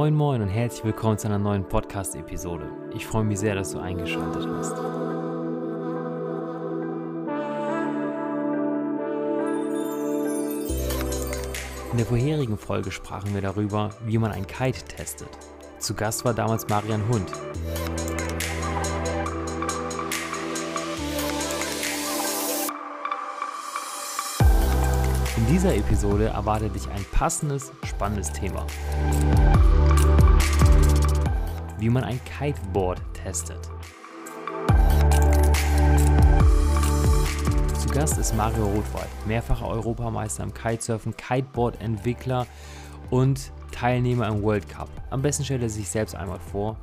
Moin Moin und herzlich willkommen zu einer neuen Podcast-Episode. Ich freue mich sehr, dass du eingeschaltet hast. In der vorherigen Folge sprachen wir darüber, wie man ein Kite testet. Zu Gast war damals Marian Hund. In dieser Episode erwartet dich ein passendes, spannendes Thema. Wie man ein Kiteboard testet. Zu Gast ist Mario Rothwald, mehrfacher Europameister im Kitesurfen, Kiteboard-Entwickler und Teilnehmer im World Cup. Am besten stellt er sich selbst einmal vor.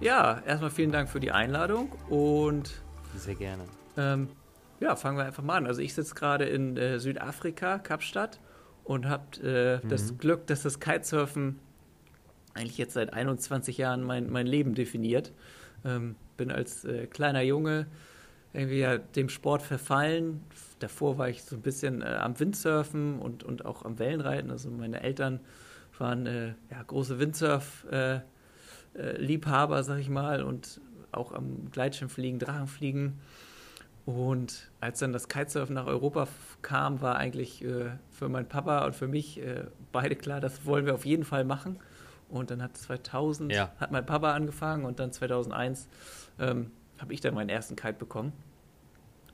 Ja, erstmal vielen Dank für die Einladung und Sehr gerne. ähm, ja, fangen wir einfach mal an. Also ich sitze gerade in äh, Südafrika, Kapstadt und habe äh, das Glück, dass das Kitesurfen eigentlich jetzt seit 21 Jahren mein, mein Leben definiert. Ähm, bin als äh, kleiner Junge irgendwie ja dem Sport verfallen. Davor war ich so ein bisschen äh, am Windsurfen und, und auch am Wellenreiten. Also meine Eltern waren äh, ja, große Windsurf-Liebhaber, äh, Liebhaber, sag ich mal, und auch am Gleitschirmfliegen, Drachenfliegen. Und als dann das Kitesurfen nach Europa kam, war eigentlich äh, für meinen Papa und für mich äh, beide klar, das wollen wir auf jeden Fall machen. Und dann hat 2000 Ja. hat mein Papa angefangen und dann 2001 ähm, habe ich dann meinen ersten Kite bekommen.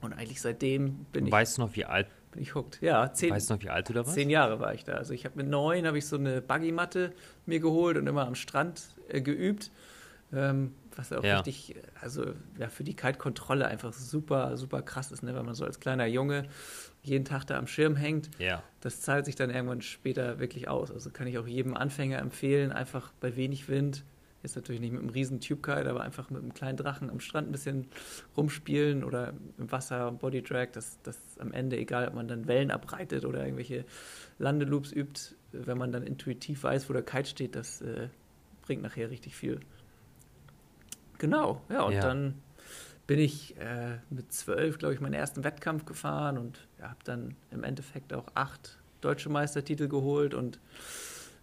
Und eigentlich seitdem bin ich, Weißt du noch, wie alt, bin ich hooked. Ja, zehn, weißt du noch, wie alt du da warst? Zehn Jahre war ich da. Also ich habe mit neun habe ich so eine Buggy-Matte mir geholt und immer am Strand äh, geübt. Ähm, was auch Ja. richtig, also ja, für die Kite-Kontrolle einfach super, super krass ist, ne? wenn man so als kleiner Junge jeden Tag da am Schirm hängt. Ja. Das zahlt sich dann irgendwann später wirklich aus. Also kann ich auch jedem Anfänger empfehlen, einfach bei wenig Wind, jetzt natürlich nicht mit einem riesen Tube-Kite, aber einfach mit einem kleinen Drachen am Strand ein bisschen rumspielen oder im Wasser, Body Drag, das, am Ende egal, ob man dann Wellen abreitet oder irgendwelche Landeloops übt, wenn man dann intuitiv weiß, wo der Kite steht, das äh, bringt nachher richtig viel. Genau, ja, und Ja. dann bin ich äh, mit zwölf, glaube ich, meinen ersten Wettkampf gefahren und ja, habe dann im Endeffekt auch acht deutsche Meistertitel geholt und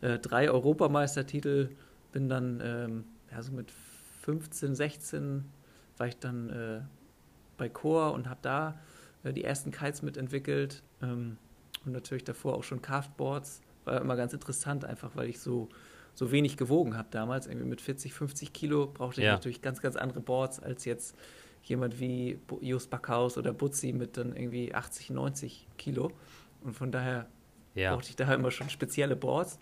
äh, drei Europameistertitel. Bin dann, ähm, ja, so mit 15, 16 war ich dann äh, bei Chor und habe da äh, die ersten Kites mitentwickelt ähm, und natürlich davor auch schon Carveboards. War immer ganz interessant, einfach weil ich so, so wenig gewogen habe damals. Irgendwie mit 40, 50 Kilo brauchte ich Ja. natürlich ganz, ganz andere Boards als jetzt jemand wie Just Backhaus oder Butzi mit dann irgendwie 80, 90 Kilo. Und von daher Ja. brauchte ich da immer schon spezielle Boards.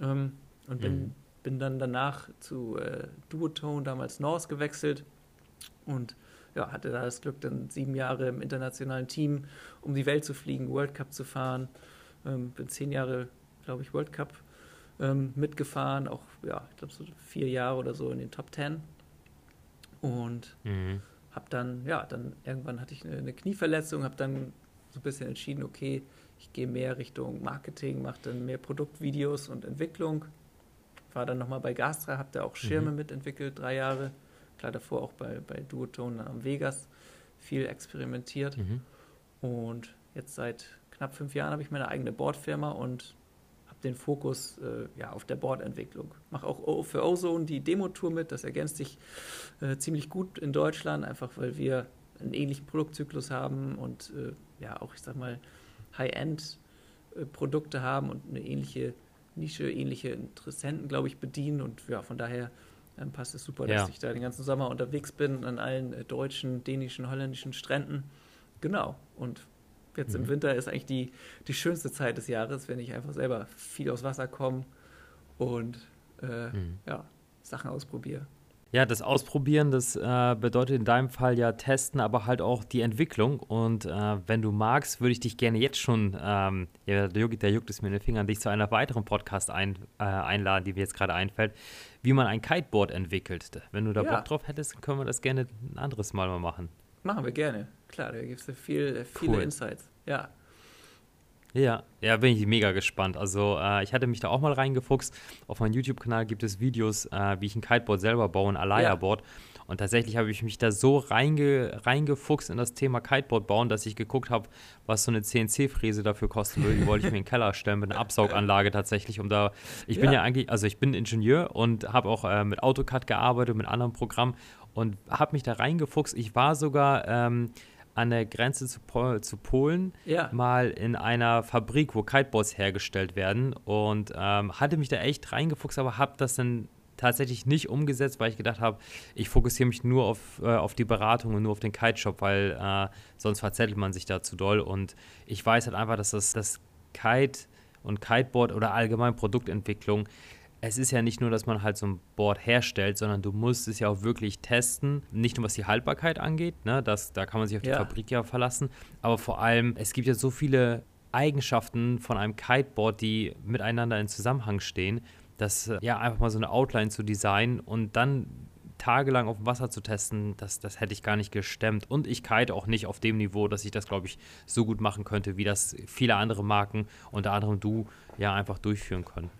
Ähm, und bin, Mhm. bin dann danach zu äh, Duotone, damals Norse, gewechselt und ja, hatte da das Glück, dann sieben Jahre im internationalen Team um die Welt zu fliegen, World Cup zu fahren. Ähm, bin zehn Jahre, glaube ich, World Cup ähm, mitgefahren, auch, ja, ich glaube, so vier Jahre oder so in den Top Ten. Und Mhm. Habe dann, ja, dann irgendwann hatte ich eine, eine Knieverletzung, habe dann so ein bisschen entschieden, okay, ich gehe mehr Richtung Marketing, mache dann mehr Produktvideos und Entwicklung. War dann nochmal bei Gastra, habe da auch Schirme Mhm. mitentwickelt, drei Jahre. Klar, davor auch bei, bei Duotone am Vegas viel experimentiert. Mhm. Und jetzt seit knapp fünf Jahren habe ich meine eigene Boardfirma und den Fokus äh, ja, auf der Boardentwicklung. Mache auch für Ozone die Demo-Tour mit. Das ergänzt sich äh, ziemlich gut in Deutschland, einfach weil wir einen ähnlichen Produktzyklus haben und äh, ja auch, ich sag mal, High-End-Produkte haben und eine ähnliche Nische, ähnliche Interessenten, glaube ich, bedienen. Und ja, von daher ähm, passt es super, Ja. dass ich da den ganzen Sommer unterwegs bin an allen äh, deutschen, dänischen, holländischen Stränden. Genau. Und jetzt im Mhm. Winter ist eigentlich die, die schönste Zeit des Jahres, wenn ich einfach selber viel aufs Wasser komme und äh, Mhm. ja, Sachen ausprobiere. Ja, das Ausprobieren, das äh, bedeutet in deinem Fall ja testen, aber halt auch die Entwicklung. Und äh, wenn du magst, würde ich dich gerne jetzt schon, ähm, ja, der juckt, der juckt es mir in den Fingern, dich zu einer weiteren Podcast ein, äh, einladen, die mir jetzt gerade einfällt, wie man ein Kiteboard entwickelt. Wenn du da Ja. Bock drauf hättest, können wir das gerne ein anderes Mal mal machen. Machen wir gerne. Klar, da gibt es viel, äh, viele Cool. Insights. Ja. Ja, ja, bin ich mega gespannt. Also äh, ich hatte mich da auch mal reingefuchst. Auf meinem YouTube-Kanal gibt es Videos, äh, wie ich ein Kiteboard selber baue, ein Alaya-Board. Und tatsächlich habe ich mich da so reinge, reingefuchst in das Thema Kiteboard bauen, dass ich geguckt habe, was so eine CNC-Fräse dafür kosten würde. Die wollte ich mir in den Keller stellen mit einer Absauganlage tatsächlich, um da. Ich bin ja, ja eigentlich, also ich bin Ingenieur und habe auch äh, mit AutoCAD gearbeitet, mit anderen Programmen und habe mich da reingefuchst. Ich war sogar ähm, an der Grenze zu, Pol zu Polen ja. mal in einer Fabrik, wo Kiteboards hergestellt werden und ähm, hatte mich da echt reingefuchst, aber habe das dann tatsächlich nicht umgesetzt, weil ich gedacht habe, ich fokussiere mich nur auf, äh, auf die Beratung und nur auf den Kite-Shop, weil äh, sonst verzettelt man sich da zu doll. Und ich weiß halt einfach, dass das, das Kite und Kiteboard oder allgemein Produktentwicklung es ist ja nicht nur, dass man halt so ein Board herstellt, sondern du musst es ja auch wirklich testen. Nicht nur was die Haltbarkeit angeht, ne? das, da kann man sich auf die ja. Fabrik ja verlassen, aber vor allem, es gibt ja so viele Eigenschaften von einem Kiteboard, die miteinander in Zusammenhang stehen, dass äh, ja einfach mal so eine Outline zu designen und dann tagelang auf dem Wasser zu testen, das, das hätte ich gar nicht gestemmt. Und ich kite auch nicht auf dem Niveau, dass ich das, glaube ich, so gut machen könnte, wie das viele andere Marken, unter anderem du, ja einfach durchführen können.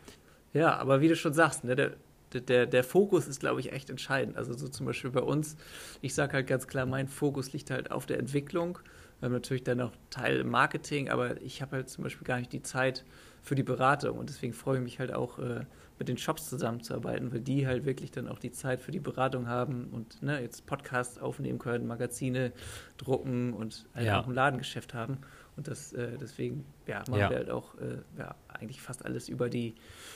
Ja, aber wie du schon sagst, ne, der, der, der Fokus ist, glaube ich, echt entscheidend. Also so zum Beispiel bei uns, ich sage halt ganz klar, mein Fokus liegt halt auf der Entwicklung. Wir haben natürlich dann noch Teil Marketing, aber ich habe halt zum Beispiel gar nicht die Zeit für die Beratung und deswegen freue ich mich halt auch, äh, mit den Shops zusammenzuarbeiten, weil die halt wirklich dann auch die Zeit für die Beratung haben und ne, jetzt Podcasts aufnehmen können, Magazine drucken und halt ja. auch ein Ladengeschäft haben. Und das, äh, deswegen ja, machen ja. wir halt auch äh, ja, eigentlich fast alles über die,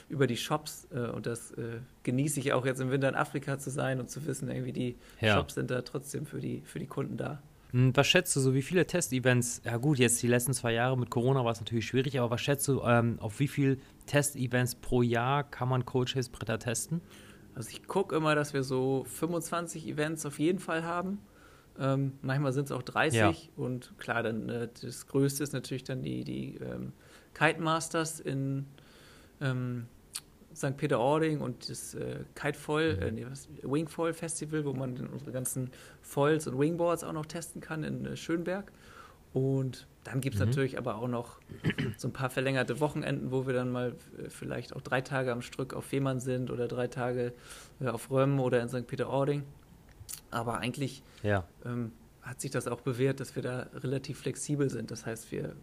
über die Shops. Äh, und das äh, genieße ich auch jetzt im Winter in Afrika zu sein und zu wissen, irgendwie die. Shops sind da trotzdem für die, für die Kunden da. Hm, was schätzt du so, wie viele Testevents, ja gut, jetzt die letzten zwei Jahre mit Corona war es natürlich schwierig, aber was schätzt du, ähm, auf wie viele Testevents pro Jahr kann man Coaches Bretter testen? Also ich gucke immer, dass wir so 25 Events auf jeden Fall haben. Ähm, manchmal sind es auch 30 ja. und klar, dann äh, das Größte ist natürlich dann die, die ähm, Kite Masters in ähm, St. Peter-Ording und das äh, Kitefoil, äh, nee, Wingfoil Festival, wo man unsere ganzen Foils und Wingboards auch noch testen kann in äh, Schönberg. Und dann gibt es mhm. natürlich aber auch noch so ein paar verlängerte Wochenenden, wo wir dann mal äh, vielleicht auch drei Tage am Stück auf Fehmarn sind oder drei Tage äh, auf Röm oder in St. Peter-Ording. Aber eigentlich ja. ähm, hat sich das auch bewährt, dass wir da relativ flexibel sind. Das heißt, wir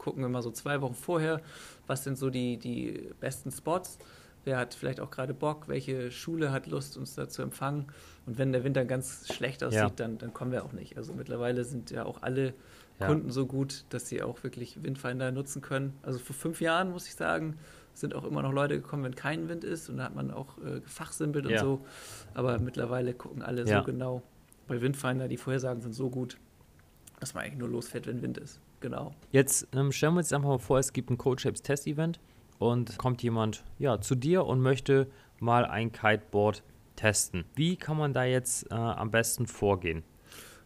gucken immer so zwei Wochen vorher, was sind so die, die besten Spots. Wer hat vielleicht auch gerade Bock? Welche Schule hat Lust, uns da zu empfangen? Und wenn der Winter ganz schlecht aussieht, ja. dann, dann kommen wir auch nicht. Also mittlerweile sind ja auch alle ja. Kunden so gut, dass sie auch wirklich Windfinder nutzen können. Also vor fünf Jahren, muss ich sagen, sind auch immer noch Leute gekommen, wenn kein Wind ist und da hat man auch äh, gefachsimpelt ja. und so. Aber mittlerweile gucken alle ja. so genau. Bei Windfinder, die Vorhersagen sind so gut, dass man eigentlich nur losfährt, wenn Wind ist. Genau. Jetzt ähm, stellen wir uns einfach mal vor, es gibt ein Code Shapes Test Event und kommt jemand ja, zu dir und möchte mal ein Kiteboard testen. Wie kann man da jetzt äh, am besten vorgehen?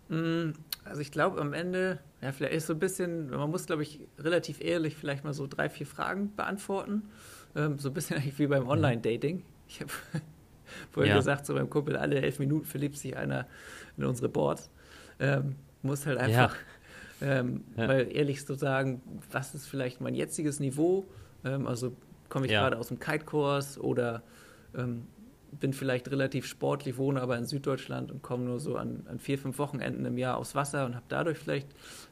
Mm, also ich glaube am Ende, ja, vielleicht ist so ein bisschen, man muss, glaube ich, relativ ehrlich vielleicht mal so drei, vier Fragen beantworten. Ähm, so ein bisschen eigentlich wie beim mhm. Online-Dating. Ich habe vorhin ja. gesagt, so beim Kumpel, alle elf Minuten verliebt sich einer in unsere Boards. Ähm, muss halt einfach ja. Ähm, ja. mal ehrlich so sagen, was ist vielleicht mein jetziges Niveau? Ähm, also komme ich gerade aus dem Kite-Kurs oder ähm, bin vielleicht relativ sportlich, wohne aber in Süddeutschland und komme nur so an, an vier, fünf Wochenenden im Jahr aufs Wasser und habe dadurch vielleicht,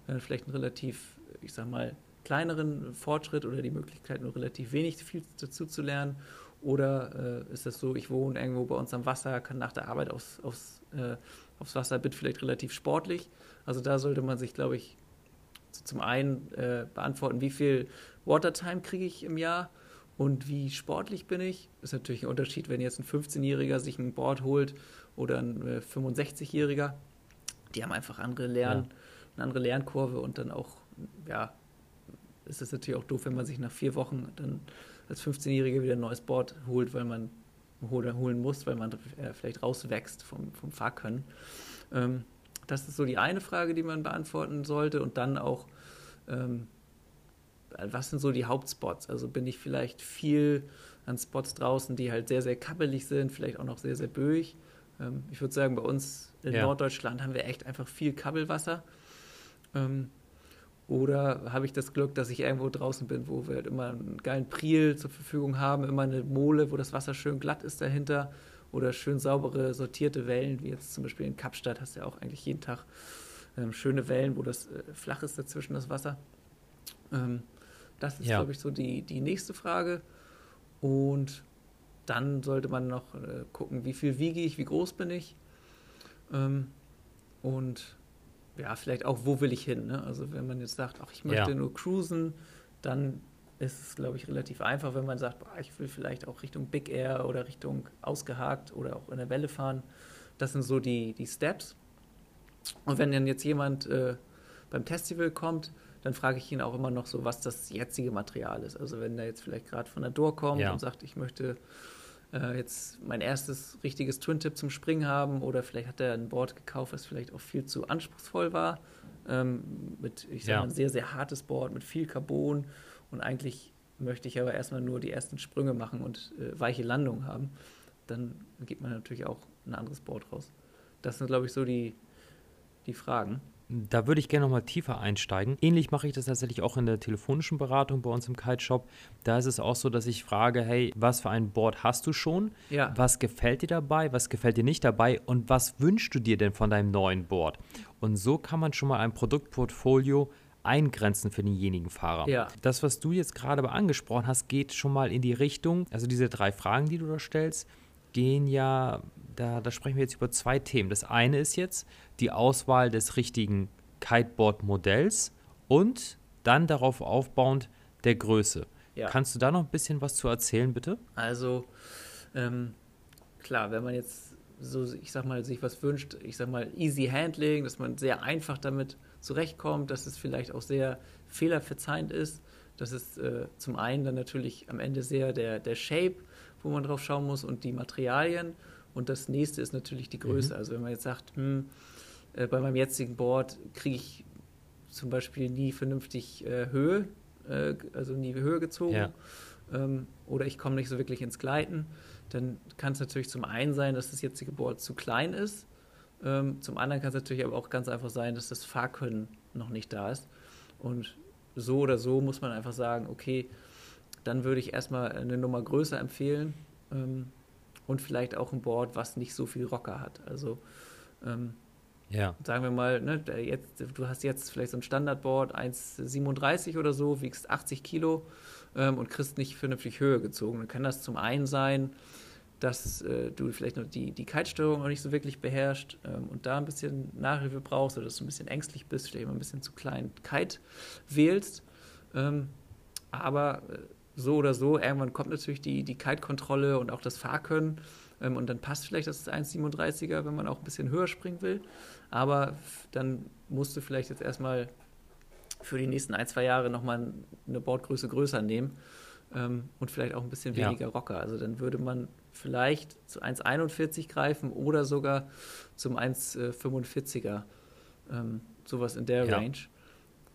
äh, vielleicht einen relativ, ich sag mal, kleineren Fortschritt oder die Möglichkeit, nur relativ wenig viel dazu zu lernen. Oder äh, ist das so, ich wohne irgendwo bei uns am Wasser, kann nach der Arbeit aufs, aufs, äh, aufs Wasser, bin vielleicht relativ sportlich. Also da sollte man sich, glaube ich, zum einen äh, beantworten, wie viel Watertime kriege ich im Jahr und wie sportlich bin ich? Ist natürlich ein Unterschied, wenn jetzt ein 15-Jähriger sich ein Board holt oder ein 65-Jähriger. Äh, Die haben einfach andere Lern, ja. eine andere Lernkurve und dann auch, ja, ist es natürlich auch doof, wenn man sich nach vier Wochen dann als 15-Jähriger wieder ein neues Board holt, weil man holen muss, weil man äh, vielleicht rauswächst vom, vom Fahrkönnen. Ähm, das ist so die eine Frage, die man beantworten sollte und dann auch, ähm, was sind so die Hauptspots? Also bin ich vielleicht viel an Spots draußen, die halt sehr, sehr kabbelig sind, vielleicht auch noch sehr, sehr böig. Ähm, ich würde sagen, bei uns in ja. Norddeutschland haben wir echt einfach viel Kabbelwasser. Ähm, oder habe ich das Glück, dass ich irgendwo draußen bin, wo wir halt immer einen geilen Priel zur Verfügung haben, immer eine Mole, wo das Wasser schön glatt ist dahinter oder schön saubere, sortierte Wellen, wie jetzt zum Beispiel in Kapstadt hast du ja auch eigentlich jeden Tag ähm, schöne Wellen, wo das äh, flach ist dazwischen, das Wasser. Ähm, das ist, ja. glaube ich, so die, die nächste Frage. Und dann sollte man noch äh, gucken, wie viel wiege ich, wie groß bin ich. Ähm, und ja, vielleicht auch, wo will ich hin. Ne? Also wenn man jetzt sagt, ach, ich möchte ja. nur cruisen, dann ist es, glaube ich, relativ einfach, wenn man sagt, boah, ich will vielleicht auch Richtung Big Air oder Richtung ausgehakt oder auch in der Welle fahren. Das sind so die, die Steps. Und wenn dann jetzt jemand äh, beim Festival kommt, dann frage ich ihn auch immer noch so, was das jetzige Material ist. Also wenn der jetzt vielleicht gerade von der Door kommt ja. und sagt, ich möchte äh, jetzt mein erstes richtiges Twin-Tip zum Springen haben oder vielleicht hat er ein Board gekauft, was vielleicht auch viel zu anspruchsvoll war. Ähm, mit, ich sage ja. mal, ein sehr, sehr hartes Board mit viel Carbon und eigentlich möchte ich aber erstmal nur die ersten Sprünge machen und äh, weiche Landungen haben. Dann gibt man natürlich auch ein anderes Board raus. Das sind, glaube ich, so die, die Fragen. Da würde ich gerne nochmal tiefer einsteigen. Ähnlich mache ich das tatsächlich auch in der telefonischen Beratung bei uns im Kite Shop. Da ist es auch so, dass ich frage, hey, was für ein Board hast du schon? Ja. Was gefällt dir dabei? Was gefällt dir nicht dabei? Und was wünschst du dir denn von deinem neuen Board? Und so kann man schon mal ein Produktportfolio eingrenzen für denjenigen Fahrer. Ja. Das, was du jetzt gerade angesprochen hast, geht schon mal in die Richtung, also diese drei Fragen, die du da stellst, gehen ja, da, da sprechen wir jetzt über zwei Themen. Das eine ist jetzt die Auswahl des richtigen Kiteboard-Modells und dann darauf aufbauend der Größe. Ja. Kannst du da noch ein bisschen was zu erzählen, bitte? Also, ähm, klar, wenn man jetzt so, ich sag mal, sich was wünscht, ich sag mal, easy handling, dass man sehr einfach damit zurechtkommt, dass es vielleicht auch sehr fehlerverzeihend ist, dass es äh, zum einen dann natürlich am Ende sehr der, der Shape wo man drauf schauen muss und die Materialien. Und das nächste ist natürlich die Größe. Mhm. Also wenn man jetzt sagt, hm, äh, bei meinem jetzigen Board kriege ich zum Beispiel nie vernünftig äh, Höhe, äh, also nie Höhe gezogen, ja. ähm, oder ich komme nicht so wirklich ins Gleiten, dann kann es natürlich zum einen sein, dass das jetzige Board zu klein ist. Ähm, zum anderen kann es natürlich aber auch ganz einfach sein, dass das Fahrkönnen noch nicht da ist. Und so oder so muss man einfach sagen, okay, dann würde ich erstmal eine Nummer größer empfehlen ähm, und vielleicht auch ein Board, was nicht so viel Rocker hat. Also ähm, ja. sagen wir mal, ne, jetzt, du hast jetzt vielleicht so ein Standardboard 1,37 oder so, wiegst 80 Kilo ähm, und kriegst nicht vernünftig Höhe gezogen. Dann kann das zum einen sein, dass äh, du vielleicht noch die, die Kite-Steuerung noch nicht so wirklich beherrschst ähm, und da ein bisschen Nachhilfe brauchst oder dass du ein bisschen ängstlich bist, vielleicht mal ein bisschen zu klein Kite wählst. Ähm, aber äh, so oder so, irgendwann kommt natürlich die, die Kite-Kontrolle und auch das Fahrkönnen. Ähm, und dann passt vielleicht das 1,37er, wenn man auch ein bisschen höher springen will. Aber dann musst du vielleicht jetzt erstmal für die nächsten ein, zwei Jahre nochmal eine Bordgröße größer nehmen ähm, und vielleicht auch ein bisschen weniger ja. Rocker. Also dann würde man vielleicht zu 1,41 greifen oder sogar zum 1,45er. Ähm, sowas in der ja. Range.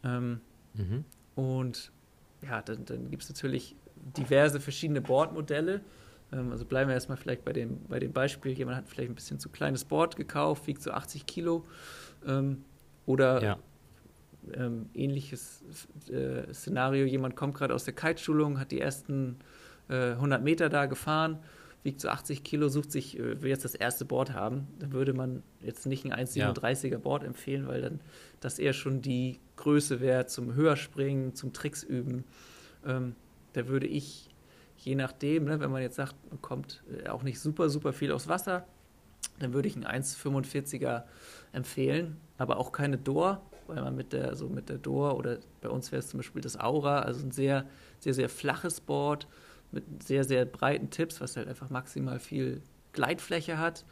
Ähm, mhm. Und ja, dann, dann gibt es natürlich diverse verschiedene Boardmodelle. Ähm, also bleiben wir erstmal vielleicht bei dem, bei dem Beispiel, jemand hat vielleicht ein bisschen zu kleines Board gekauft, wiegt so 80 Kilo. Ähm, oder ja. Ähm, ähnliches äh, Szenario, jemand kommt gerade aus der Kiteschulung, hat die ersten äh, 100 Meter da gefahren, wiegt so 80 Kilo, sucht sich, äh, will jetzt das erste Board haben, dann würde man jetzt nicht ein 1,37er ja. Board empfehlen, weil dann das eher schon die Größe wäre zum Höherspringen, zum Tricks üben. Ähm, da würde ich, je nachdem, ne, wenn man jetzt sagt, man kommt äh, auch nicht super, super viel aufs Wasser, dann würde ich ein 1,45er empfehlen, aber auch keine Door, weil man mit der, so mit der Door oder bei uns wäre es zum Beispiel das Aura, also ein sehr, sehr, sehr flaches Board mit sehr, sehr breiten Tipps, was halt einfach maximal viel Gleitfläche hat,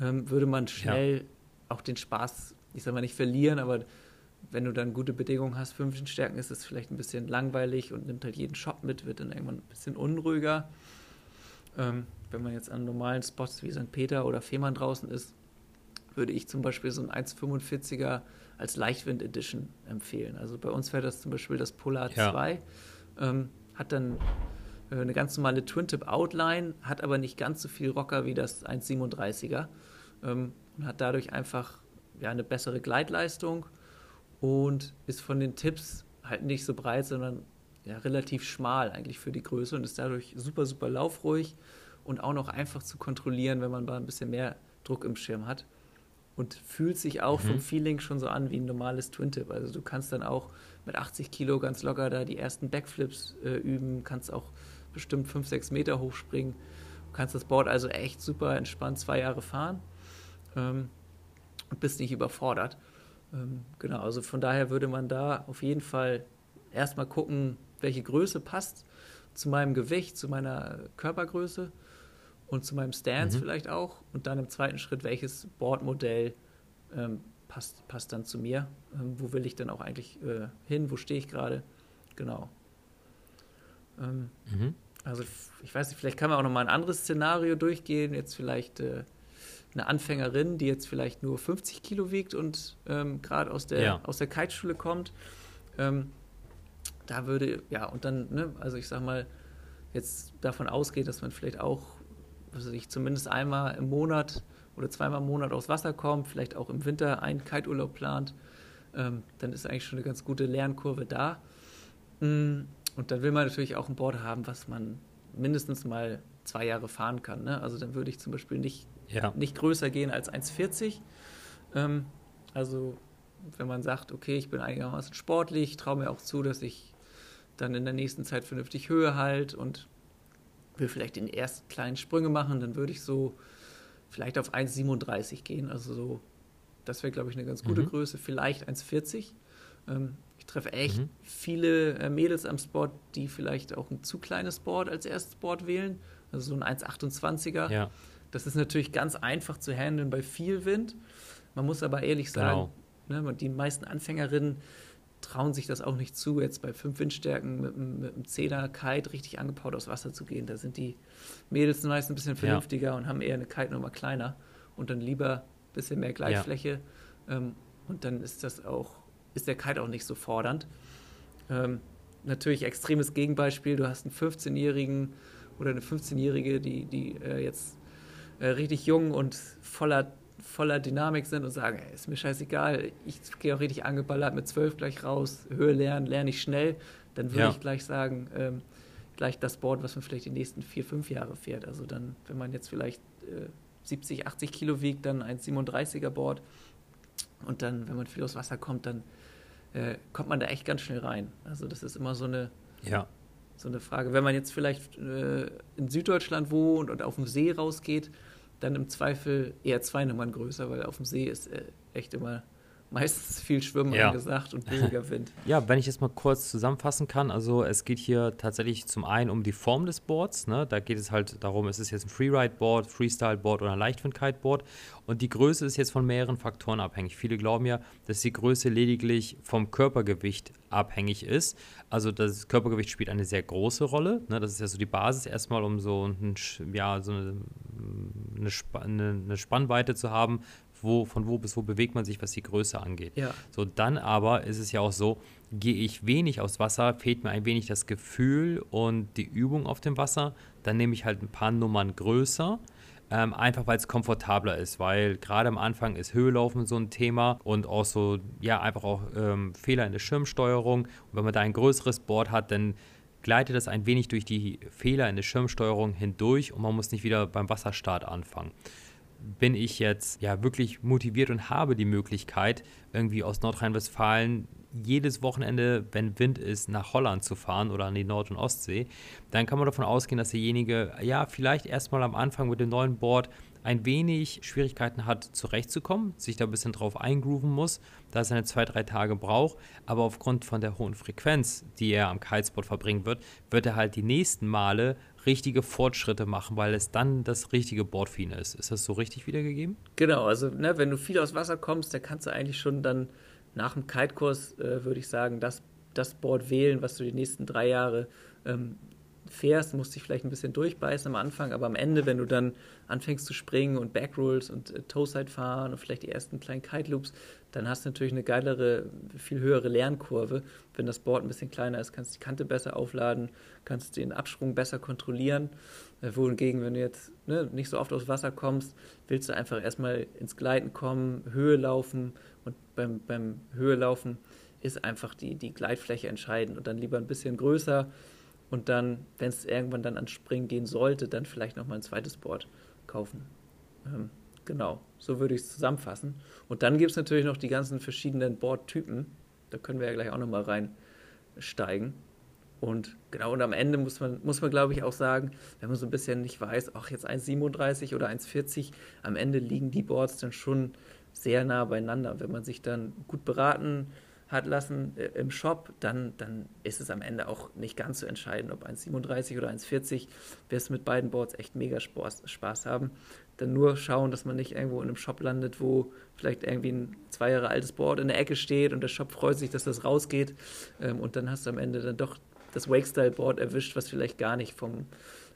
ähm, würde man schnell ja. auch den Spaß, ich sag mal nicht verlieren, aber wenn du dann gute Bedingungen hast, 15 Stärken, ist es vielleicht ein bisschen langweilig und nimmt halt jeden Shot mit, wird dann irgendwann ein bisschen unruhiger. Ähm, wenn man jetzt an normalen Spots wie St. Peter oder Fehmarn draußen ist, würde ich zum Beispiel so ein 1,45er als Leichtwind Edition empfehlen. Also bei uns wäre das zum Beispiel das Polar ja. 2. Ähm, hat dann äh, eine ganz normale Twin-Tip Outline, hat aber nicht ganz so viel Rocker wie das 1,37er ähm, und hat dadurch einfach ja, eine bessere Gleitleistung und ist von den Tipps halt nicht so breit, sondern ja, relativ schmal eigentlich für die Größe und ist dadurch super, super laufruhig und auch noch einfach zu kontrollieren, wenn man mal ein bisschen mehr Druck im Schirm hat. Und fühlt sich auch mhm. vom Feeling schon so an wie ein normales Twin-Tip. Also du kannst dann auch mit 80 Kilo ganz locker da die ersten Backflips äh, üben, kannst auch bestimmt 5, 6 Meter hochspringen. Du kannst das Board also echt super entspannt zwei Jahre fahren ähm, und bist nicht überfordert. Ähm, genau, also von daher würde man da auf jeden Fall erstmal gucken, welche Größe passt zu meinem Gewicht, zu meiner Körpergröße und zu meinem Stance mhm. vielleicht auch. Und dann im zweiten Schritt, welches Boardmodell ähm, passt, passt dann zu mir? Ähm, wo will ich dann auch eigentlich äh, hin? Wo stehe ich gerade? Genau. Ähm, mhm. Also ich weiß nicht, vielleicht kann man auch noch mal ein anderes Szenario durchgehen. Jetzt vielleicht äh, eine Anfängerin, die jetzt vielleicht nur 50 Kilo wiegt und ähm, gerade aus der, ja. aus der Kiteschule kommt. Ähm, da würde, ja, und dann, ne, also ich sag mal, jetzt davon ausgeht, dass man vielleicht auch, also ich zumindest einmal im Monat oder zweimal im Monat aufs Wasser kommt, vielleicht auch im Winter einen Kiteurlaub plant, ähm, dann ist eigentlich schon eine ganz gute Lernkurve da. Mm, und dann will man natürlich auch ein Board haben, was man mindestens mal zwei Jahre fahren kann. Ne? Also dann würde ich zum Beispiel nicht ja. nicht größer gehen als 1,40. Ähm, also wenn man sagt, okay, ich bin einigermaßen sportlich, traue mir auch zu, dass ich dann in der nächsten Zeit vernünftig Höhe halt und will vielleicht den ersten kleinen Sprünge machen, dann würde ich so vielleicht auf 1,37 gehen. Also so, das wäre, glaube ich, eine ganz gute mhm. Größe. Vielleicht 1,40. Ähm, ich treffe echt mhm. viele äh, Mädels am Sport, die vielleicht auch ein zu kleines Board als erstes Board wählen. Also so ein 1,28er. Ja. Das ist natürlich ganz einfach zu handeln bei viel Wind. Man muss aber ehrlich sagen, genau. ne, die meisten Anfängerinnen trauen sich das auch nicht zu, jetzt bei fünf Windstärken mit, mit einem Zehner Kite richtig angebaut aus Wasser zu gehen. Da sind die Mädels meist ein bisschen vernünftiger ja. und haben eher eine Kite-Nummer kleiner und dann lieber ein bisschen mehr Gleitfläche. Ja. Ähm, und dann ist das auch, ist der Kite auch nicht so fordernd. Ähm, natürlich extremes Gegenbeispiel, du hast einen 15-Jährigen oder eine 15-Jährige, die, die äh, jetzt äh, richtig jung und voller, voller Dynamik sind und sagen, ey, ist mir scheißegal, ich gehe auch richtig angeballert mit zwölf gleich raus, Höhe lernen, lerne ich schnell, dann würde ja. ich gleich sagen, ähm, gleich das Board, was man vielleicht die nächsten vier, fünf Jahre fährt. Also dann, wenn man jetzt vielleicht äh, 70, 80 Kilo wiegt, dann ein 37er Board und dann, wenn man viel aus Wasser kommt, dann äh, kommt man da echt ganz schnell rein. Also das ist immer so eine, ja. so eine Frage. Wenn man jetzt vielleicht äh, in Süddeutschland wohnt und auf dem See rausgeht, dann im Zweifel eher zwei Nummern größer, weil auf dem See ist äh, echt immer meistens viel Schwimmen ja. angesagt und weniger Wind. Ja, wenn ich das mal kurz zusammenfassen kann, also es geht hier tatsächlich zum einen um die Form des Boards, ne? da geht es halt darum, ist es jetzt ein Freeride-Board, Freestyle-Board oder ein Leichtwind-Kite-Board und die Größe ist jetzt von mehreren Faktoren abhängig. Viele glauben ja, dass die Größe lediglich vom Körpergewicht abhängig ist. Also das Körpergewicht spielt eine sehr große Rolle, ne? das ist ja so die Basis erstmal, um so, ein, ja, so eine, eine, eine Spannweite zu haben, wo, von wo bis wo bewegt man sich, was die Größe angeht. Ja. So, dann aber ist es ja auch so, gehe ich wenig aufs Wasser, fehlt mir ein wenig das Gefühl und die Übung auf dem Wasser, dann nehme ich halt ein paar Nummern größer. Ähm, einfach weil es komfortabler ist, weil gerade am Anfang ist Höhelaufen so ein Thema und auch so, ja, einfach auch ähm, Fehler in der Schirmsteuerung. Und wenn man da ein größeres Board hat, dann gleitet das ein wenig durch die Fehler in der Schirmsteuerung hindurch und man muss nicht wieder beim Wasserstart anfangen bin ich jetzt ja wirklich motiviert und habe die Möglichkeit, irgendwie aus Nordrhein-Westfalen jedes Wochenende, wenn Wind ist, nach Holland zu fahren oder an die Nord- und Ostsee, dann kann man davon ausgehen, dass derjenige ja vielleicht erstmal am Anfang mit dem neuen Board ein wenig Schwierigkeiten hat, zurechtzukommen, sich da ein bisschen drauf eingrooven muss, da es seine zwei, drei Tage braucht. Aber aufgrund von der hohen Frequenz, die er am Kitespot verbringen wird, wird er halt die nächsten Male richtige Fortschritte machen, weil es dann das richtige Board für ihn ist. Ist das so richtig wiedergegeben? Genau, also ne, wenn du viel aus Wasser kommst, dann kannst du eigentlich schon dann nach dem Kite-Kurs, äh, würde ich sagen, das, das Board wählen, was du die nächsten drei Jahre ähm, fährst, musst dich vielleicht ein bisschen durchbeißen am Anfang, aber am Ende, wenn du dann anfängst zu springen und Backrolls und äh, Toeside fahren und vielleicht die ersten kleinen Kite Loops, dann hast du natürlich eine geilere, viel höhere Lernkurve. Wenn das Board ein bisschen kleiner ist, kannst du die Kante besser aufladen, kannst den Absprung besser kontrollieren. Äh, wohingegen, wenn du jetzt ne, nicht so oft aufs Wasser kommst, willst du einfach erstmal ins Gleiten kommen, Höhe laufen und beim, beim Höhe laufen ist einfach die, die Gleitfläche entscheidend und dann lieber ein bisschen größer und dann, wenn es irgendwann dann ans Springen gehen sollte, dann vielleicht nochmal ein zweites Board kaufen. Ähm, genau, so würde ich es zusammenfassen. Und dann gibt es natürlich noch die ganzen verschiedenen Boardtypen. Da können wir ja gleich auch nochmal reinsteigen. Und genau, und am Ende muss man, muss man glaube ich, auch sagen, wenn man so ein bisschen nicht weiß, ach, jetzt 1,37 oder 1,40, am Ende liegen die Boards dann schon sehr nah beieinander. Wenn man sich dann gut beraten hat lassen äh, im Shop, dann, dann ist es am Ende auch nicht ganz so entscheidend, ob 1,37 oder 1,40. Wirst mit beiden Boards echt mega Spaß, Spaß haben. Dann nur schauen, dass man nicht irgendwo in einem Shop landet, wo vielleicht irgendwie ein zwei Jahre altes Board in der Ecke steht und der Shop freut sich, dass das rausgeht. Ähm, und dann hast du am Ende dann doch das Wake-Style-Board erwischt, was vielleicht gar nicht vom,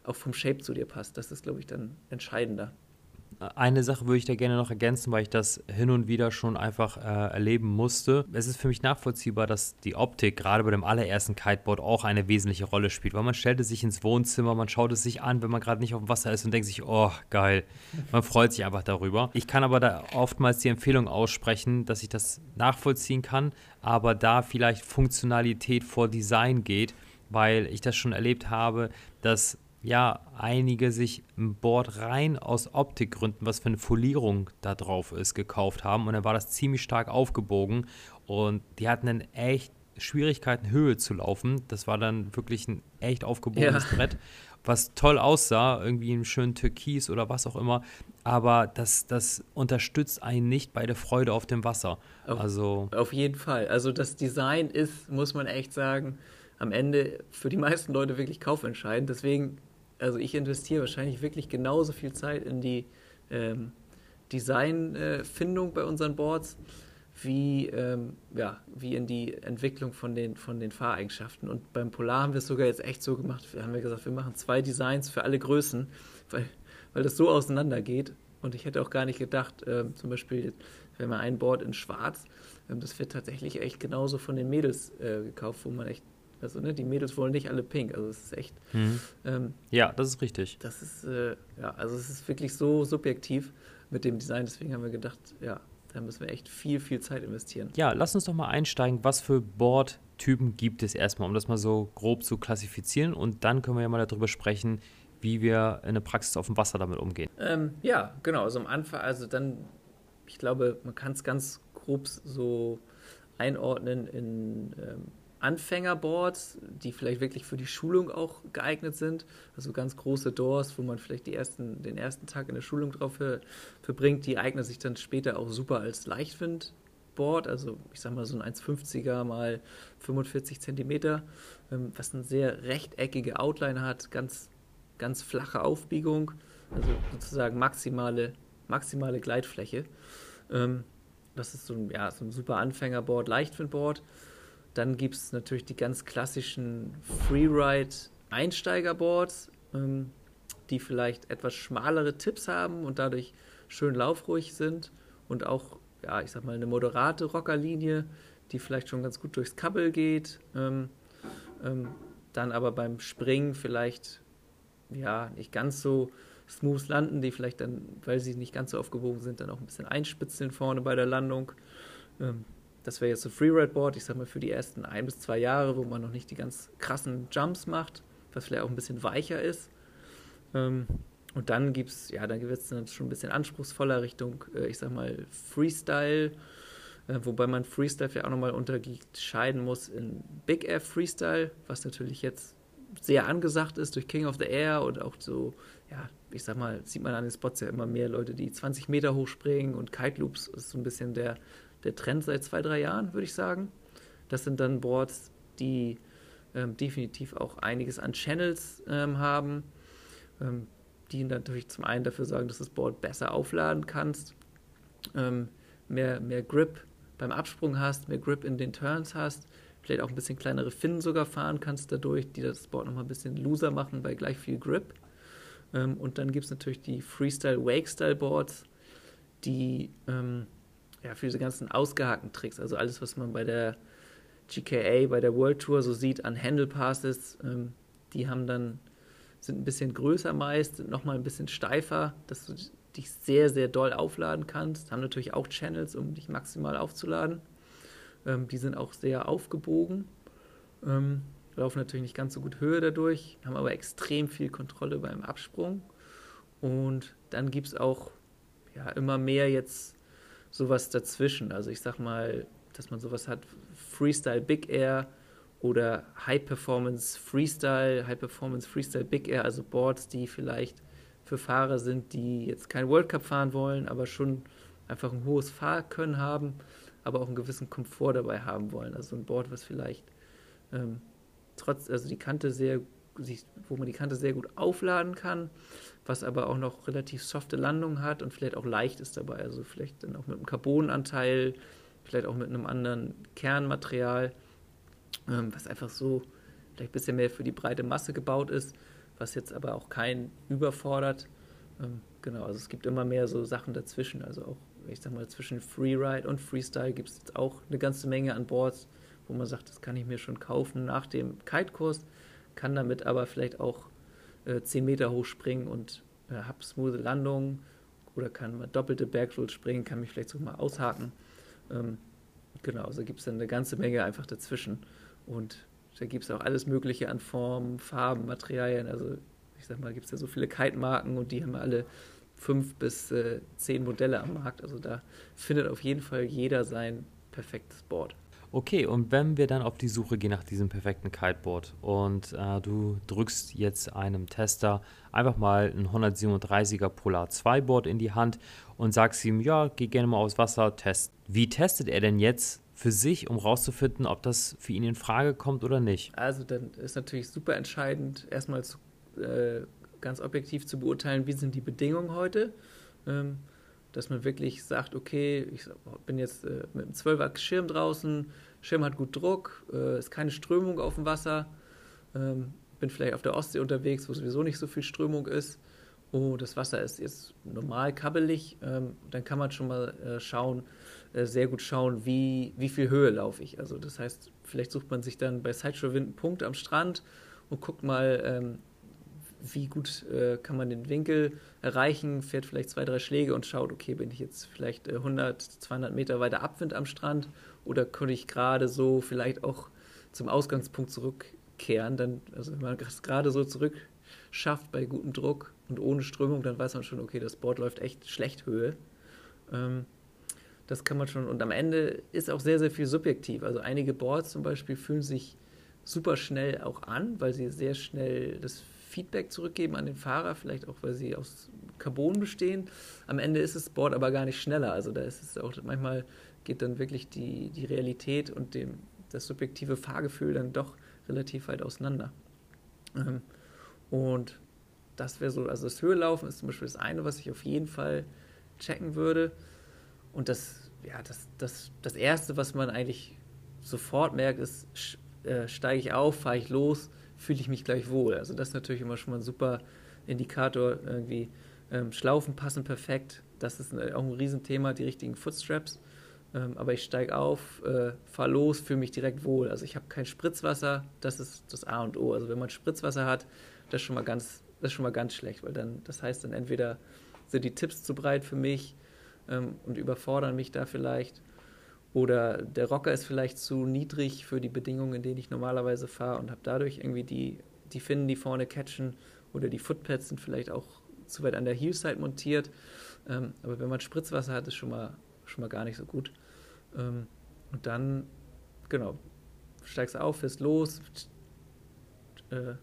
auch vom Shape zu dir passt. Das ist, glaube ich, dann entscheidender. Eine Sache würde ich da gerne noch ergänzen, weil ich das hin und wieder schon einfach äh, erleben musste. Es ist für mich nachvollziehbar, dass die Optik gerade bei dem allerersten Kiteboard auch eine wesentliche Rolle spielt, weil man stellt es sich ins Wohnzimmer, man schaut es sich an, wenn man gerade nicht auf dem Wasser ist und denkt sich, oh, geil. Man freut sich einfach darüber. Ich kann aber da oftmals die Empfehlung aussprechen, dass ich das nachvollziehen kann, aber da vielleicht Funktionalität vor Design geht, weil ich das schon erlebt habe, dass ja, einige sich ein Board rein aus Optikgründen, was für eine Folierung da drauf ist, gekauft haben. Und dann war das ziemlich stark aufgebogen und die hatten dann echt Schwierigkeiten, Höhe zu laufen. Das war dann wirklich ein echt aufgebogenes ja. Brett, was toll aussah, irgendwie im schönen Türkis oder was auch immer. Aber das, das unterstützt einen nicht bei der Freude auf dem Wasser. Auf, also auf jeden Fall. Also das Design ist, muss man echt sagen, am Ende für die meisten Leute wirklich kaufentscheidend. Deswegen also ich investiere wahrscheinlich wirklich genauso viel Zeit in die ähm, Designfindung äh, bei unseren Boards wie, ähm, ja, wie in die Entwicklung von den, von den Fahreigenschaften. Und beim Polar haben wir es sogar jetzt echt so gemacht, wir haben ja gesagt, wir machen zwei Designs für alle Größen, weil, weil das so auseinander geht. Und ich hätte auch gar nicht gedacht, äh, zum Beispiel, wenn man ein Board in schwarz, äh, das wird tatsächlich echt genauso von den Mädels äh, gekauft, wo man echt also, ne, die Mädels wollen nicht alle pink. Also, es ist echt. Mhm. Ähm, ja, das ist richtig. Das ist, äh, ja, also, es ist wirklich so subjektiv mit dem Design. Deswegen haben wir gedacht, ja, da müssen wir echt viel, viel Zeit investieren. Ja, lass uns doch mal einsteigen. Was für Boardtypen gibt es erstmal, um das mal so grob zu klassifizieren? Und dann können wir ja mal darüber sprechen, wie wir in der Praxis auf dem Wasser damit umgehen. Ähm, ja, genau. Also, am Anfang, also dann, ich glaube, man kann es ganz grob so einordnen in. Ähm, Anfängerboards, die vielleicht wirklich für die Schulung auch geeignet sind. Also ganz große Doors, wo man vielleicht ersten, den ersten Tag in der Schulung drauf verbringt, die eignen sich dann später auch super als Leichtwindboard. Also ich sag mal so ein 1,50er mal 45 Zentimeter, ähm, was eine sehr rechteckige Outline hat, ganz, ganz flache Aufbiegung, also sozusagen maximale, maximale Gleitfläche. Ähm, das ist so ein, ja, so ein super Anfängerboard, Leichtwindboard. Dann gibt es natürlich die ganz klassischen Freeride-Einsteigerboards, ähm, die vielleicht etwas schmalere Tipps haben und dadurch schön laufruhig sind und auch, ja, ich sag mal, eine moderate Rockerlinie, die vielleicht schon ganz gut durchs Kabel geht. Ähm, ähm, dann aber beim Springen vielleicht, ja, nicht ganz so smooth landen, die vielleicht dann, weil sie nicht ganz so aufgewogen sind, dann auch ein bisschen einspitzeln vorne bei der Landung. Ähm, das wäre jetzt so Freeride-Board, ich sag mal für die ersten ein bis zwei Jahre, wo man noch nicht die ganz krassen Jumps macht, was vielleicht auch ein bisschen weicher ist. Ähm, und dann gibt es, ja, dann wird es dann schon ein bisschen anspruchsvoller Richtung, äh, ich sag mal, Freestyle, äh, wobei man Freestyle vielleicht auch nochmal unterscheiden muss in Big Air Freestyle, was natürlich jetzt sehr angesagt ist durch King of the Air und auch so, ja, ich sag mal, sieht man an den Spots ja immer mehr Leute, die 20 Meter hochspringen und Kite Loops ist so ein bisschen der der Trend seit zwei, drei Jahren, würde ich sagen. Das sind dann Boards, die ähm, definitiv auch einiges an Channels ähm, haben, ähm, die natürlich zum einen dafür sorgen, dass du das Board besser aufladen kannst, ähm, mehr, mehr Grip beim Absprung hast, mehr Grip in den Turns hast, vielleicht auch ein bisschen kleinere Finnen sogar fahren kannst dadurch, die das Board nochmal ein bisschen looser machen bei gleich viel Grip. Ähm, und dann gibt es natürlich die Freestyle Wake-Style Boards, die ähm, ja, für diese ganzen ausgehakten Tricks, also alles, was man bei der GKA, bei der World Tour so sieht an Handlepasses, ähm, die haben dann, sind ein bisschen größer meist, sind nochmal ein bisschen steifer, dass du dich sehr, sehr doll aufladen kannst, haben natürlich auch Channels, um dich maximal aufzuladen. Ähm, die sind auch sehr aufgebogen. Ähm, laufen natürlich nicht ganz so gut Höhe dadurch, haben aber extrem viel Kontrolle beim Absprung. Und dann gibt es auch ja, immer mehr jetzt sowas dazwischen. Also ich sag mal, dass man sowas hat, Freestyle Big Air oder High Performance Freestyle, High Performance Freestyle Big Air, also Boards, die vielleicht für Fahrer sind, die jetzt kein World Cup fahren wollen, aber schon einfach ein hohes Fahrkönnen haben, aber auch einen gewissen Komfort dabei haben wollen. Also ein Board, was vielleicht ähm, trotz, also die Kante sehr, wo man die Kante sehr gut aufladen kann, was aber auch noch relativ softe Landungen hat und vielleicht auch leicht ist dabei. Also vielleicht dann auch mit einem Carbonanteil, vielleicht auch mit einem anderen Kernmaterial, ähm, was einfach so vielleicht ein bisschen mehr für die breite Masse gebaut ist, was jetzt aber auch keinen überfordert. Ähm, genau, also es gibt immer mehr so Sachen dazwischen. Also auch, ich sag mal, zwischen Freeride und Freestyle gibt es jetzt auch eine ganze Menge an Boards, wo man sagt, das kann ich mir schon kaufen nach dem Kite-Kurs, kann damit aber vielleicht auch äh, 10 Meter hoch springen und äh, habe smooth Landungen oder kann mal doppelte Bergrolls springen, kann mich vielleicht so mal aushaken. Ähm, genau, also gibt es dann eine ganze Menge einfach dazwischen. Und da gibt es auch alles Mögliche an Formen, Farben, Materialien. Also ich sag mal, gibt es ja so viele Kite-Marken und die haben alle fünf bis äh, zehn Modelle am Markt. Also da findet auf jeden Fall jeder sein perfektes Board. Okay, und wenn wir dann auf die Suche gehen nach diesem perfekten Kiteboard und äh, du drückst jetzt einem Tester einfach mal ein 137er Polar 2 Board in die Hand und sagst ihm, ja, geh gerne mal aufs Wasser, test. Wie testet er denn jetzt für sich, um rauszufinden, ob das für ihn in Frage kommt oder nicht? Also dann ist natürlich super entscheidend, erstmal zu, äh, ganz objektiv zu beurteilen, wie sind die Bedingungen heute. Ähm, dass man wirklich sagt, okay, ich bin jetzt äh, mit einem 12er Schirm draußen, Schirm hat gut Druck, äh, ist keine Strömung auf dem Wasser, ähm, bin vielleicht auf der Ostsee unterwegs, wo sowieso nicht so viel Strömung ist. Oh, das Wasser ist jetzt normal kabbelig, ähm, dann kann man schon mal äh, schauen, äh, sehr gut schauen, wie, wie viel Höhe laufe ich. Also das heißt, vielleicht sucht man sich dann bei Sideshow Wind einen Punkt am Strand und guckt mal, ähm, wie gut äh, kann man den Winkel erreichen, fährt vielleicht zwei, drei Schläge und schaut, okay, bin ich jetzt vielleicht äh, 100, 200 Meter weiter Abwind am Strand oder könnte ich gerade so vielleicht auch zum Ausgangspunkt zurückkehren. Dann, also wenn man es gerade so zurück schafft bei gutem Druck und ohne Strömung, dann weiß man schon, okay, das Board läuft echt schlecht Höhe. Ähm, das kann man schon, und am Ende ist auch sehr, sehr viel subjektiv. Also einige Boards zum Beispiel fühlen sich super schnell auch an, weil sie sehr schnell das Feedback zurückgeben an den Fahrer, vielleicht auch, weil sie aus Carbon bestehen. Am Ende ist das Board aber gar nicht schneller. Also da ist es auch, manchmal geht dann wirklich die, die Realität und dem, das subjektive Fahrgefühl dann doch relativ weit auseinander. Ähm, und das wäre so, also das Höhelaufen ist zum Beispiel das eine, was ich auf jeden Fall checken würde. Und das, ja, das, das, das erste, was man eigentlich sofort merkt, ist, äh, steige ich auf, fahre ich los, fühle ich mich gleich wohl. Also das ist natürlich immer schon mal ein super Indikator. Irgendwie ähm, Schlaufen passen perfekt. Das ist auch ein Riesenthema, die richtigen Footstraps. Ähm, aber ich steige auf, äh, fahre los, fühle mich direkt wohl. Also ich habe kein Spritzwasser, das ist das A und O. Also wenn man Spritzwasser hat, das ist schon mal ganz, das ist schon mal ganz schlecht, weil dann, das heißt dann entweder sind die Tipps zu breit für mich ähm, und überfordern mich da vielleicht oder der Rocker ist vielleicht zu niedrig für die Bedingungen, in denen ich normalerweise fahre und habe dadurch irgendwie die, die Finnen, die vorne catchen oder die Footpads sind vielleicht auch zu weit an der Heelside montiert. Ähm, aber wenn man Spritzwasser hat, ist schon mal, schon mal gar nicht so gut. Ähm, und dann, genau, steigst auf, fährst los, äh,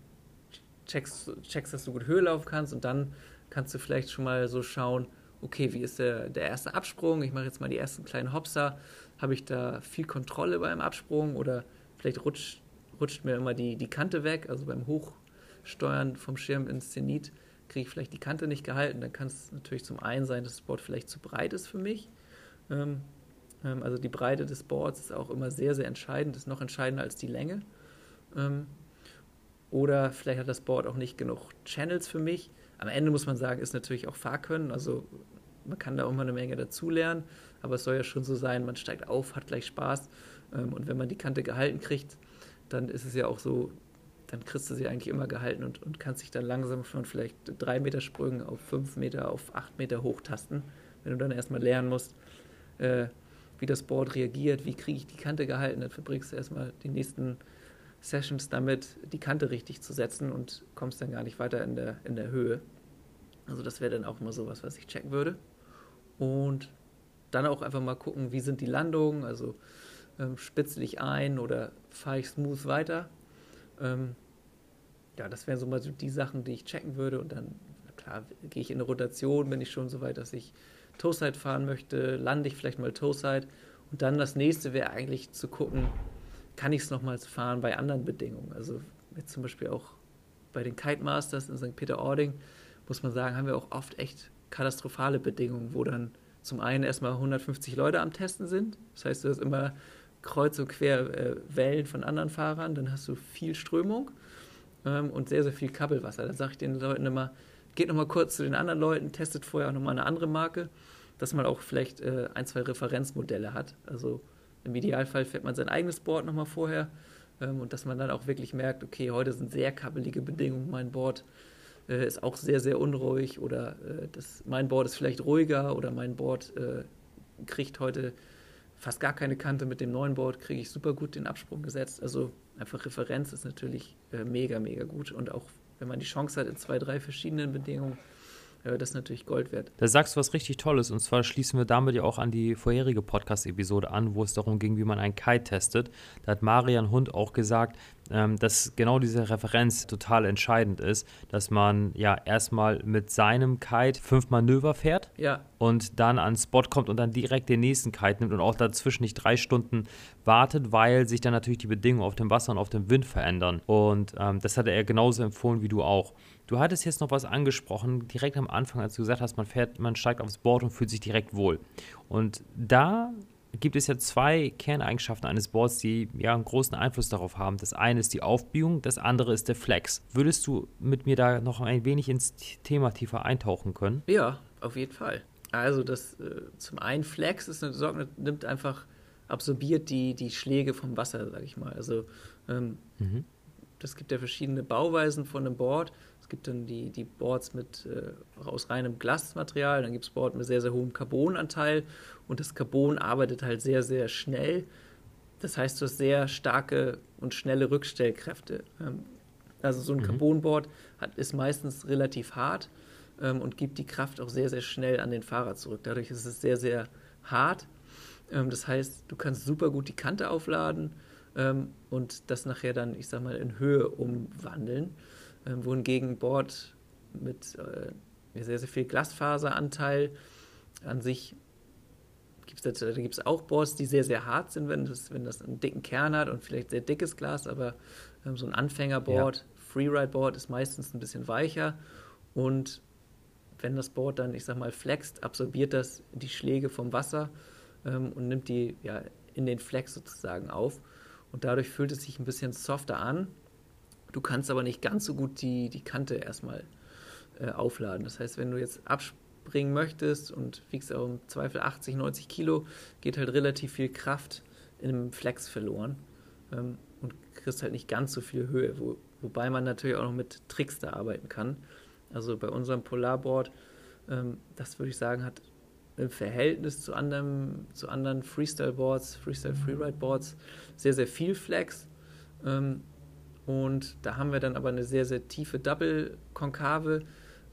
checkst, checkst, dass du gut Höhe laufen kannst und dann kannst du vielleicht schon mal so schauen, okay, wie ist der, der erste Absprung? Ich mache jetzt mal die ersten kleinen Hopser habe ich da viel Kontrolle beim Absprung oder vielleicht rutscht, rutscht mir immer die, die Kante weg, also beim Hochsteuern vom Schirm ins Zenit kriege ich vielleicht die Kante nicht gehalten. Dann kann es natürlich zum einen sein, dass das Board vielleicht zu breit ist für mich. Ähm, ähm, also die Breite des Boards ist auch immer sehr, sehr entscheidend, ist noch entscheidender als die Länge. Ähm, oder vielleicht hat das Board auch nicht genug Channels für mich. Am Ende muss man sagen, ist natürlich auch Fahrkönnen. Also man kann da mal eine Menge dazulernen, aber es soll ja schon so sein, man steigt auf, hat gleich Spaß. Ähm, und wenn man die Kante gehalten kriegt, dann ist es ja auch so, dann kriegst du sie eigentlich immer gehalten und, und kannst dich dann langsam von vielleicht drei Meter Sprüngen auf fünf Meter, auf acht Meter hochtasten, wenn du dann erstmal lernen musst, äh, wie das Board reagiert, wie kriege ich die Kante gehalten, dann verbringst du erstmal die nächsten Sessions damit, die Kante richtig zu setzen und kommst dann gar nicht weiter in der, in der Höhe. Also das wäre dann auch mal sowas, was ich checken würde. Und dann auch einfach mal gucken, wie sind die Landungen, also ähm, spitzel ich ein oder fahre ich smooth weiter. Ähm, ja, das wären so mal die Sachen, die ich checken würde und dann, klar, gehe ich in eine Rotation, bin ich schon so weit, dass ich Toeside fahren möchte, lande ich vielleicht mal Toeside und dann das nächste wäre eigentlich zu gucken, kann ich es nochmals fahren bei anderen Bedingungen. Also jetzt zum Beispiel auch bei den Kite Masters in St. Peter-Ording, muss man sagen, haben wir auch oft echt katastrophale Bedingungen, wo dann zum einen erstmal 150 Leute am Testen sind. Das heißt, du hast immer kreuz und quer äh, Wellen von anderen Fahrern, dann hast du viel Strömung ähm, und sehr, sehr viel Kabelwasser. Da sage ich den Leuten immer, geht nochmal kurz zu den anderen Leuten, testet vorher auch nochmal eine andere Marke, dass man auch vielleicht äh, ein, zwei Referenzmodelle hat. Also im Idealfall fährt man sein eigenes Board nochmal vorher ähm, und dass man dann auch wirklich merkt, okay, heute sind sehr kabbelige Bedingungen, mein Board äh, ist auch sehr, sehr unruhig oder äh, das, mein Board ist vielleicht ruhiger oder mein Board äh, kriegt heute fast gar keine Kante. Mit dem neuen Board kriege ich super gut den Absprung gesetzt. Also einfach Referenz ist natürlich äh, mega, mega gut und auch wenn man die Chance hat in zwei, drei verschiedenen Bedingungen das ist natürlich Gold wert. Da sagst du was richtig Tolles und zwar schließen wir damit ja auch an die vorherige Podcast-Episode an, wo es darum ging, wie man einen Kite testet. Da hat Marian Hund auch gesagt, ähm, dass genau diese Referenz total entscheidend ist, dass man ja erstmal mit seinem Kite fünf Manöver fährt ja. und dann an Spot kommt und dann direkt den nächsten Kite nimmt und auch dazwischen nicht drei Stunden wartet, weil sich dann natürlich die Bedingungen auf dem Wasser und auf dem Wind verändern. Und ähm, das hat er genauso empfohlen wie du auch. Du hattest jetzt noch was angesprochen, direkt am Anfang, als du gesagt hast, man fährt, man steigt aufs Board und fühlt sich direkt wohl. Und da gibt es ja zwei Kerneigenschaften eines Boards, die ja einen großen Einfluss darauf haben. Das eine ist die Aufbiegung, das andere ist der Flex. Würdest du mit mir da noch ein wenig ins Thema tiefer eintauchen können? Ja, auf jeden Fall. Also das äh, zum einen Flex ist eine Sorge, nimmt einfach, absorbiert die, die Schläge vom Wasser, sage ich mal. Also ähm, mhm. das gibt ja verschiedene Bauweisen von einem Board gibt dann die, die Boards mit äh, aus reinem Glasmaterial, dann gibt es Boards mit sehr, sehr hohem Carbonanteil und das Carbon arbeitet halt sehr, sehr schnell. Das heißt, du hast sehr starke und schnelle Rückstellkräfte. Ähm, also so ein mhm. Carbonboard hat, ist meistens relativ hart ähm, und gibt die Kraft auch sehr, sehr schnell an den Fahrer zurück. Dadurch ist es sehr, sehr hart. Ähm, das heißt, du kannst super gut die Kante aufladen ähm, und das nachher dann, ich sag mal, in Höhe umwandeln äh, wohingegen Board mit äh, sehr, sehr viel Glasfaseranteil an sich gibt es da gibt es auch Boards, die sehr, sehr hart sind, wenn das, wenn das einen dicken Kern hat und vielleicht sehr dickes Glas, aber ähm, so ein Anfängerboard, ja. Freeride-Board ist meistens ein bisschen weicher und wenn das Board dann, ich sag mal, flext, absorbiert das die Schläge vom Wasser ähm, und nimmt die ja in den Flex sozusagen auf und dadurch fühlt es sich ein bisschen softer an Du kannst aber nicht ganz so gut die, die Kante erstmal äh, aufladen. Das heißt, wenn du jetzt abspringen möchtest und wiegst auch im Zweifel 80, 90 Kilo, geht halt relativ viel Kraft in einem Flex verloren ähm, und kriegst halt nicht ganz so viel Höhe, wo, wobei man natürlich auch noch mit Tricks da arbeiten kann. Also bei unserem Polarboard, ähm, das würde ich sagen, hat im Verhältnis zu anderen, zu anderen Freestyle-Boards, Freestyle-Freeride-Boards sehr, sehr viel Flex. Ähm, und da haben wir dann aber eine sehr, sehr tiefe Double-Konkave,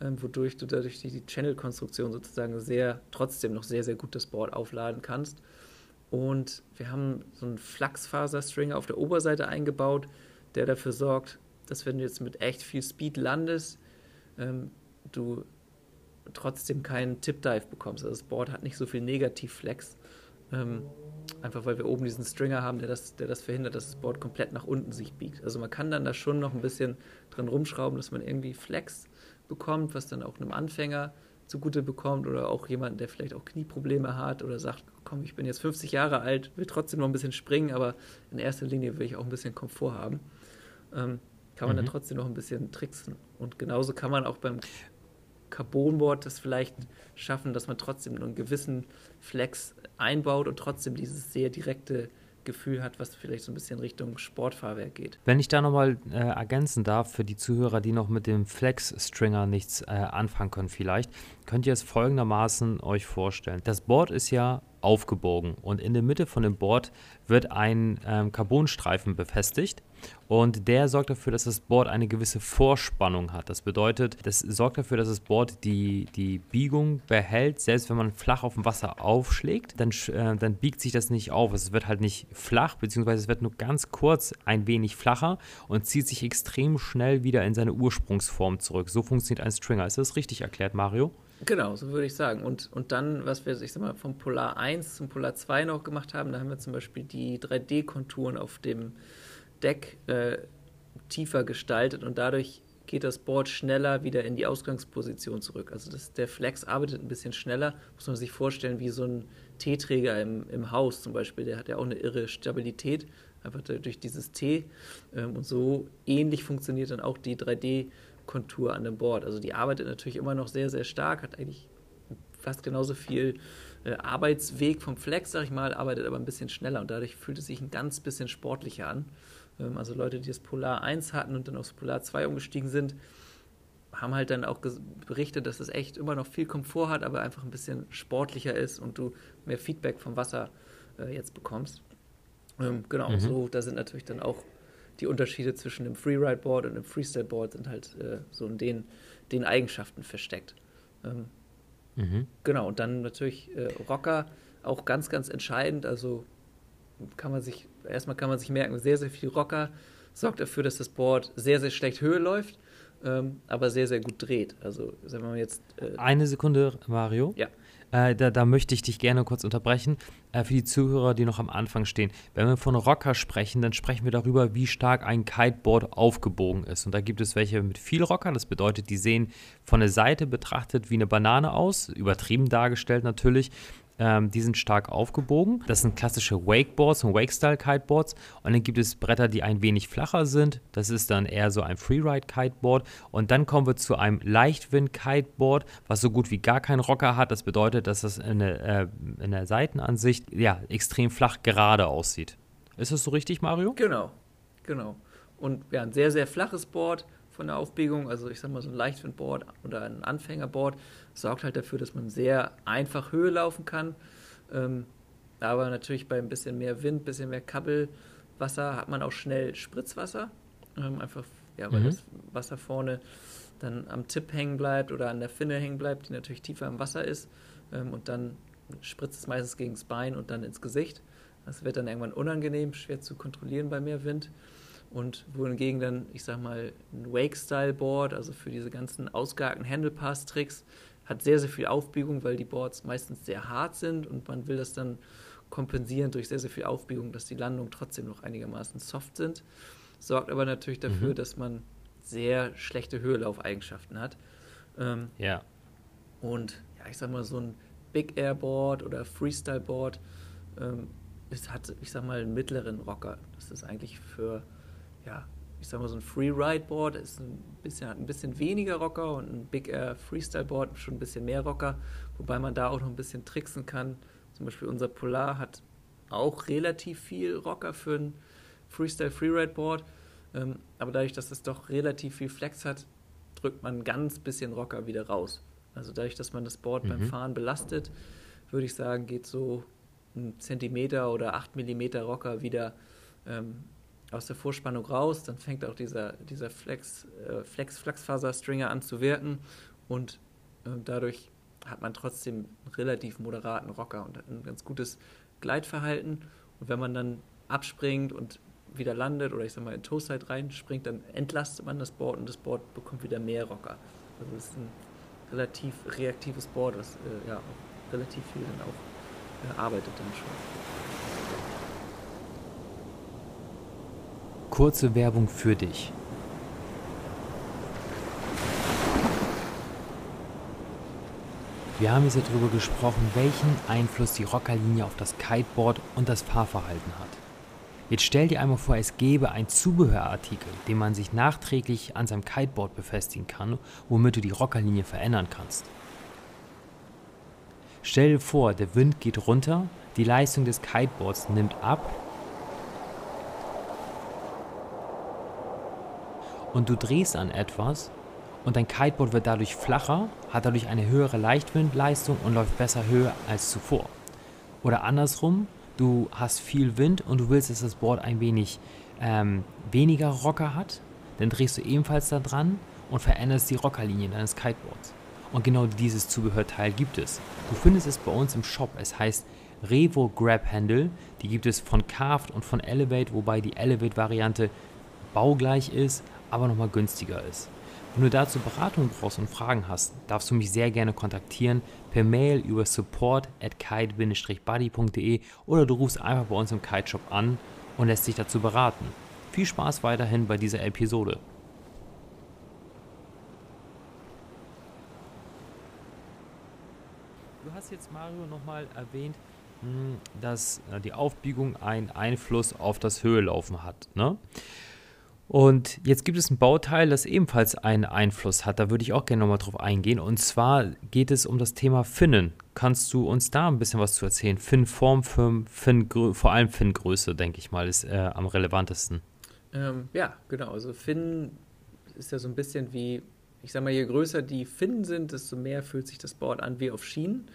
ähm, wodurch du dadurch die, Channel-Konstruktion sozusagen sehr, trotzdem noch sehr, sehr gut das Board aufladen kannst. Und wir haben so einen Flachsfaser-Stringer auf der Oberseite eingebaut, der dafür sorgt, dass wenn du jetzt mit echt viel Speed landest, ähm, du trotzdem keinen Tip-Dive bekommst. Also das Board hat nicht so viel Negativ-Flex. Ähm, einfach weil wir oben diesen Stringer haben, der das, der das verhindert, dass das Board komplett nach unten sich biegt. Also man kann dann da schon noch ein bisschen dran rumschrauben, dass man irgendwie Flex bekommt, was dann auch einem Anfänger zugute bekommt oder auch jemand, der vielleicht auch Knieprobleme hat oder sagt, komm, ich bin jetzt 50 Jahre alt, will trotzdem noch ein bisschen springen, aber in erster Linie will ich auch ein bisschen Komfort haben. Ähm, kann man mhm. dann trotzdem noch ein bisschen tricksen. Und genauso kann man auch beim Carbonboard das vielleicht schaffen, dass man trotzdem einen gewissen Flex einbaut und trotzdem dieses sehr direkte Gefühl hat, was vielleicht so ein bisschen Richtung Sportfahrwerk geht. Wenn ich da nochmal äh, ergänzen darf für die Zuhörer, die noch mit dem Flex-Stringer nichts äh, anfangen können vielleicht, könnt ihr es folgendermaßen euch vorstellen. Das Board ist ja aufgebogen und in der Mitte von dem Board wird ein ähm, Carbonstreifen befestigt und der sorgt dafür, dass das Board eine gewisse Vorspannung hat. Das bedeutet, das sorgt dafür, dass das Board die, die Biegung behält, selbst wenn man flach auf dem Wasser aufschlägt, dann, äh, dann biegt sich das nicht auf. Es wird halt nicht flach, beziehungsweise es wird nur ganz kurz ein wenig flacher und zieht sich extrem schnell wieder in seine Ursprungsform zurück. So funktioniert ein Stringer. Ist das richtig erklärt, Mario? Genau, so würde ich sagen. Und, und dann, was wir, ich sag mal, vom Polar 1 zum Polar 2 noch gemacht haben, da haben wir zum Beispiel die 3D-Konturen auf dem Deck äh, tiefer gestaltet und dadurch geht das Board schneller wieder in die Ausgangsposition zurück. Also das, der Flex arbeitet ein bisschen schneller, muss man sich vorstellen, wie so ein T-Träger im, im Haus zum Beispiel. Der hat ja auch eine irre Stabilität, einfach durch dieses T. Ähm, und so ähnlich funktioniert dann auch die 3D-Kontur an dem Board. Also die arbeitet natürlich immer noch sehr, sehr stark, hat eigentlich fast genauso viel äh, Arbeitsweg vom Flex, sag ich mal, arbeitet aber ein bisschen schneller und dadurch fühlt es sich ein ganz bisschen sportlicher an. Ähm, also Leute, die das Polar 1 hatten und dann aufs Polar 2 umgestiegen sind, haben halt dann auch berichtet, dass es echt immer noch viel Komfort hat, aber einfach ein bisschen sportlicher ist und du mehr Feedback vom Wasser äh, jetzt bekommst. Ähm, genau, mhm. so, da sind natürlich dann auch die Unterschiede zwischen dem Freeride-Board und dem Freestyle-Board sind halt äh, so in den, den Eigenschaften versteckt. Ähm, mhm. Genau, und dann natürlich äh, Rocker, auch ganz, ganz entscheidend. Also kann man sich, erstmal kann man sich merken, sehr, sehr viel Rocker sorgt dafür, dass das Board sehr, sehr schlecht Höhe läuft, ähm, aber sehr, sehr gut dreht. Also, sagen wir mal jetzt. Äh Eine Sekunde, Mario. Ja. Äh, da, da, möchte ich dich gerne kurz unterbrechen. Äh, für die Zuhörer, die noch am Anfang stehen. Wenn wir von Rocker sprechen, dann sprechen wir darüber, wie stark ein Kiteboard aufgebogen ist. Und da gibt es welche mit viel Rocker. Das bedeutet, die sehen von der Seite betrachtet wie eine Banane aus. Übertrieben dargestellt natürlich. Ähm, die sind stark aufgebogen. Das sind klassische Wakeboards und Wake-Style-Kiteboards. Und dann gibt es Bretter, die ein wenig flacher sind. Das ist dann eher so ein Freeride-Kiteboard. Und dann kommen wir zu einem Leichtwind-Kiteboard, was so gut wie gar keinen Rocker hat. Das bedeutet, dass das in der, äh, in der Seitenansicht ja, extrem flach gerade aussieht. Ist das so richtig, Mario? Genau, genau. Und ja, ein sehr, sehr flaches Board von der Aufbiegung, also ich sag mal so ein Leichtwindboard oder ein Anfängerboard, sorgt halt dafür, dass man sehr einfach Höhe laufen kann. Ähm, aber natürlich bei ein bisschen mehr Wind, ein bisschen mehr Kabelwasser hat man auch schnell Spritzwasser. Ähm, einfach, ja, weil mhm. das Wasser vorne dann am Tipp hängen bleibt oder an der Finne hängen bleibt, die natürlich tiefer im Wasser ist. Ähm, und dann spritzt es meistens gegen das Bein und dann ins Gesicht. Das wird dann irgendwann unangenehm, schwer zu kontrollieren bei mehr Wind. Und wohingegen dann, ich sag mal, ein Wake-Style-Board, also für diese ganzen ausgehackten Handlepass-Tricks, hat sehr, sehr viel Aufbiegung, weil die Boards meistens sehr hart sind und man will das dann kompensieren durch sehr, sehr viel Aufbiegung, dass die Landungen trotzdem noch einigermaßen soft sind. Sorgt aber natürlich dafür, mhm. dass man sehr schlechte Höhelaufeigenschaften hat. Ähm, ja. Und ja, ich sag mal, so ein Big Air Board oder Freestyle Board ähm, es hat, ich sag mal, einen mittleren Rocker. Das ist eigentlich für ja, ich sag mal, so ein Freeride-Board ist ein bisschen, ein bisschen weniger Rocker und ein Big Air Freestyle-Board schon ein bisschen mehr Rocker, wobei man da auch noch ein bisschen tricksen kann. Zum Beispiel unser Polar hat auch relativ viel Rocker für ein Freestyle Freeride-Board, ähm, aber dadurch, dass es doch relativ viel Flex hat, drückt man ein ganz bisschen Rocker wieder raus. Also dadurch, dass man das Board mhm. beim Fahren belastet, würde ich sagen, geht so ein Zentimeter oder 8 Millimeter Rocker wieder ähm, aus der Vorspannung raus, dann fängt auch dieser, dieser Flex, äh, Flex Flachsfaser-Stringer an zu wirken und äh, dadurch hat man trotzdem einen relativ moderaten Rocker und ein ganz gutes Gleitverhalten. Und wenn man dann abspringt und wieder landet oder ich sag mal in Toeside reinspringt, dann entlastet man das Board und das Board bekommt wieder mehr Rocker. Also es ist ein relativ reaktives Board, das äh, ja relativ viel dann auch äh, arbeitet dann schon. Kurze Werbung für dich. Wir haben jetzt darüber gesprochen, welchen Einfluss die Rockerlinie auf das Kiteboard und das Fahrverhalten hat. Jetzt stell dir einmal vor, es gäbe ein Zubehörartikel, den man sich nachträglich an seinem Kiteboard befestigen kann, womit du die Rockerlinie verändern kannst. Stell dir vor, der Wind geht runter, die Leistung des Kiteboards nimmt ab und du drehst an etwas und dein Kiteboard wird dadurch flacher, hat dadurch eine höhere Leichtwindleistung und läuft besser höher als zuvor. Oder andersrum, du hast viel Wind und du willst, dass das Board ein wenig ähm, weniger Rocker hat, dann drehst du ebenfalls da dran und veränderst die Rockerlinie deines Kiteboards. Und genau dieses Zubehörteil gibt es. Du findest es bei uns im Shop. Es heißt Revo Grab Handle. Die gibt es von Carved und von Elevate, wobei die Elevate-Variante baugleich ist, aber nochmal günstiger ist. Wenn du dazu Beratung brauchst und Fragen hast, darfst du mich sehr gerne kontaktieren per Mail über support at kite-buddy.de oder du rufst einfach bei uns im Kite Shop an und lässt dich dazu beraten. Viel Spaß weiterhin bei dieser Episode. Du hast jetzt Mario nochmal erwähnt, hm, dass äh, die Aufbiegung einen Einfluss auf das Höhelaufen hat. Ne? Und jetzt gibt es ein Bauteil, das ebenfalls einen Einfluss hat. Da würde ich auch gerne nochmal drauf eingehen. Und zwar geht es um das Thema Finnen. Kannst du uns da ein bisschen was zu erzählen? Finnform, Fin, Fin, vor allem Finngröße, denke ich mal, ist äh, am relevantesten. Ähm, ja, genau. Also Finn ist ja so ein bisschen wie, ich sag mal, je größer die Finnen sind, desto mehr fühlt sich das Board an wie auf Schienen.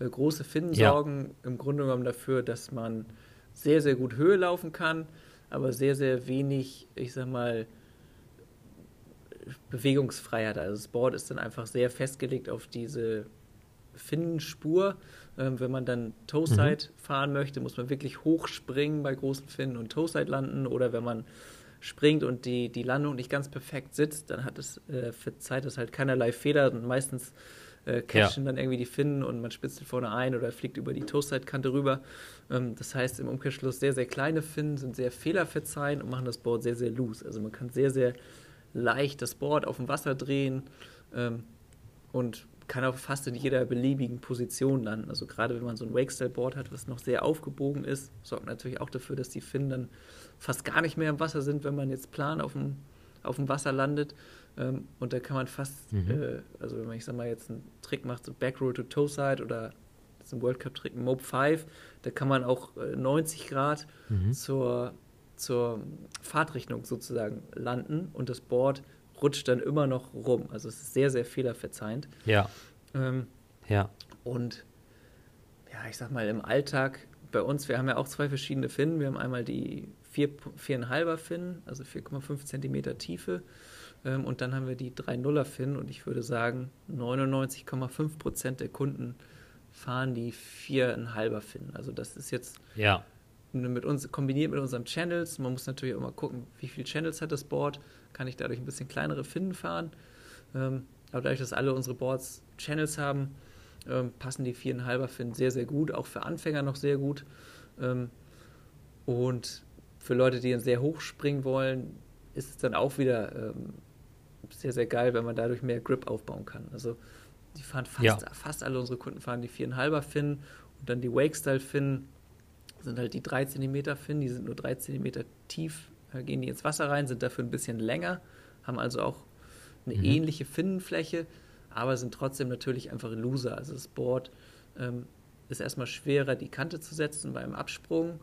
Äh, große Finnen ja. sorgen im Grunde genommen dafür, dass man sehr, sehr gut Höhe laufen kann aber sehr, sehr wenig, ich sag mal, Bewegungsfreiheit. Also das Board ist dann einfach sehr festgelegt auf diese Finnenspur. Ähm, wenn man dann Toeside mhm. fahren möchte, muss man wirklich hochspringen bei großen Finnen und Toeside landen. Oder wenn man springt und die, die Landung nicht ganz perfekt sitzt, dann hat es äh, für Zeit das halt keinerlei Fehler und meistens äh, cashen ja. dann irgendwie die Finnen und man spitzt vorne ein oder fliegt über die Toeside-Kante rüber. Ähm, das heißt im Umkehrschluss, sehr, sehr kleine Finnen sind sehr fehlerverzeihend und machen das Board sehr, sehr loose. Also man kann sehr, sehr leicht das Board auf dem Wasser drehen ähm, und kann auch fast in jeder beliebigen Position landen. Also gerade wenn man so ein Wakestyle-Board hat, was noch sehr aufgebogen ist, sorgt natürlich auch dafür, dass die Finnen dann fast gar nicht mehr im Wasser sind, wenn man jetzt plan auf dem, auf dem Wasser landet. Ähm, und da kann man fast, mhm. äh, also wenn man, ich sag mal, jetzt einen Trick macht, so Backroll to Toe-Side oder das ist ein World Cup-Trick, Mob 5, da kann man auch äh, 90 Grad mhm. zur, zur Fahrtrichtung sozusagen landen und das Board rutscht dann immer noch rum. Also es ist sehr, sehr fehlerverzeihend. Ja. Ähm, ja. Und ja, ich sag mal, im Alltag bei uns, wir haben ja auch zwei verschiedene Finnen. Wir haben einmal die 4,5er Finnen, also 4,5 Zentimeter Tiefe. Ähm, und dann haben wir die 3,0er Finnen. Und ich würde sagen, 99,5 Prozent der Kunden fahren die 4,5er Finnen. Also das ist jetzt ja. mit uns, kombiniert mit unseren Channels. Man muss natürlich auch mal gucken, wie viele Channels hat das Board. Kann ich dadurch ein bisschen kleinere Finnen fahren? Ähm, aber dadurch, dass alle unsere Boards Channels haben, ähm, passen die 4,5er Finnen sehr, sehr gut. Auch für Anfänger noch sehr gut. und für Leute, die dann sehr hoch springen wollen, ist es dann auch wieder sehr, sehr geil, wenn man dadurch mehr Grip aufbauen kann. Also die fahren fast, ja. fast alle unsere Kunden fahren die 4,5er Fin und dann die Wake-Style Fin sind halt die 3 cm Fin, die sind nur 3 cm tief, gehen die ins Wasser rein, sind dafür ein bisschen länger, haben also auch eine mhm. ähnliche Finnenfläche, aber sind trotzdem natürlich einfach loser. Also das Board ähm, ist erstmal schwerer, die Kante zu setzen beim Absprung.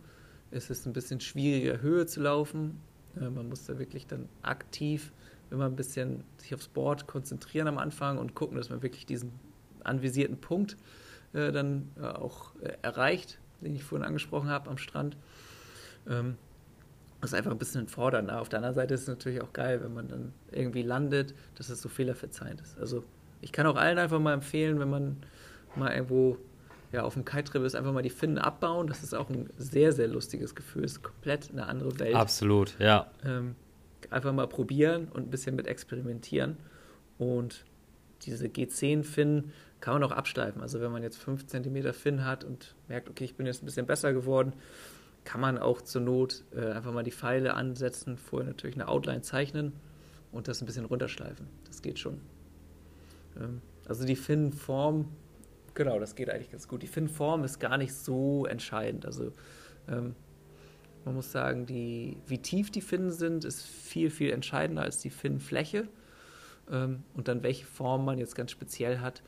Es ist ein bisschen schwieriger, Höhe zu laufen. Äh, man muss da wirklich dann aktiv immer ein bisschen sich aufs Board konzentrieren am Anfang und gucken, dass man wirklich diesen anvisierten Punkt äh, dann äh, auch erreicht, den ich vorhin angesprochen habe am Strand. Ähm, das ist einfach ein bisschen fordern. Auf der anderen Seite ist es natürlich auch geil, wenn man dann irgendwie landet, dass es so fehlerverzeihend ist. Also ich kann auch allen einfach mal empfehlen, wenn man mal irgendwo ja, auf dem Kite-Trip ist, einfach mal die Finnen abbauen. Das ist auch ein sehr, sehr lustiges Gefühl. Es ist komplett eine andere Welt. Absolut, ja. Ähm, einfach mal probieren und ein bisschen mit experimentieren. Und diese G10-Fin kann man auch absteifen. Also wenn man jetzt 5 cm Fin hat und merkt, okay, ich bin jetzt ein bisschen besser geworden, kann man auch zur Not äh, einfach mal die Pfeile ansetzen, vorher natürlich eine Outline zeichnen und das ein bisschen runterschleifen. Das geht schon. Ähm, also die Fin-Form, genau, das geht eigentlich ganz gut. Die Fin-Form ist gar nicht so entscheidend. Also ähm, man muss sagen, die, wie tief die Finnen sind, ist viel, viel entscheidender als die Finnenfläche. Ähm, und dann welche Form man jetzt ganz speziell hat,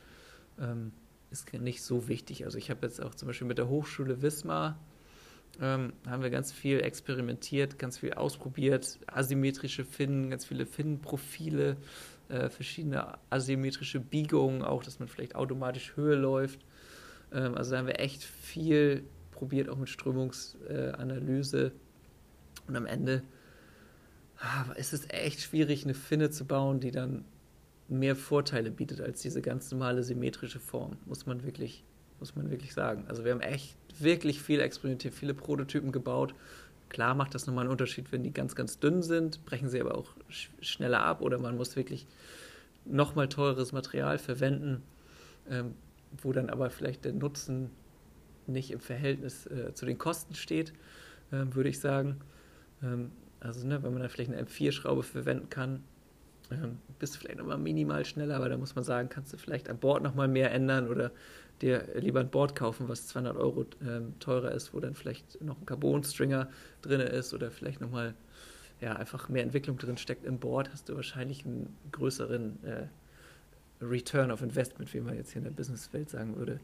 ähm, ist nicht so wichtig. Also ich habe jetzt auch zum Beispiel mit der Hochschule Wismar ähm, haben wir ganz viel experimentiert, ganz viel ausprobiert, asymmetrische Finnen, ganz viele Finnenprofile, äh, verschiedene asymmetrische Biegungen, auch dass man vielleicht automatisch Höhe läuft. Ähm, also da haben wir echt viel probiert, auch mit Strömungsanalyse. und am Ende ah, ist es echt schwierig, eine Finne zu bauen, die dann mehr Vorteile bietet als diese ganz normale symmetrische Form, muss man wirklich, muss man wirklich sagen. Also wir haben echt wirklich viel experimentiert, viele Prototypen gebaut. Klar macht das nochmal einen Unterschied, wenn die ganz, ganz dünn sind, brechen sie aber auch sch schneller ab oder man muss wirklich nochmal teures Material verwenden, ähm, wo dann aber vielleicht der Nutzen nicht im Verhältnis äh, zu den Kosten steht, äh, würde ich sagen. Ähm, also ne, wenn man da vielleicht eine M4-Schraube verwenden kann, bist du vielleicht nochmal minimal schneller, aber da muss man sagen, kannst du vielleicht an Bord nochmal mehr ändern oder dir lieber ein Board kaufen, was 200 Euro ähm, teurer ist, wo dann vielleicht noch ein Carbon-Stringer drin ist oder vielleicht nochmal ja, einfach mehr Entwicklung drin steckt im Board, hast du wahrscheinlich einen größeren äh, Return of Investment, wie man jetzt hier in der Businesswelt sagen würde.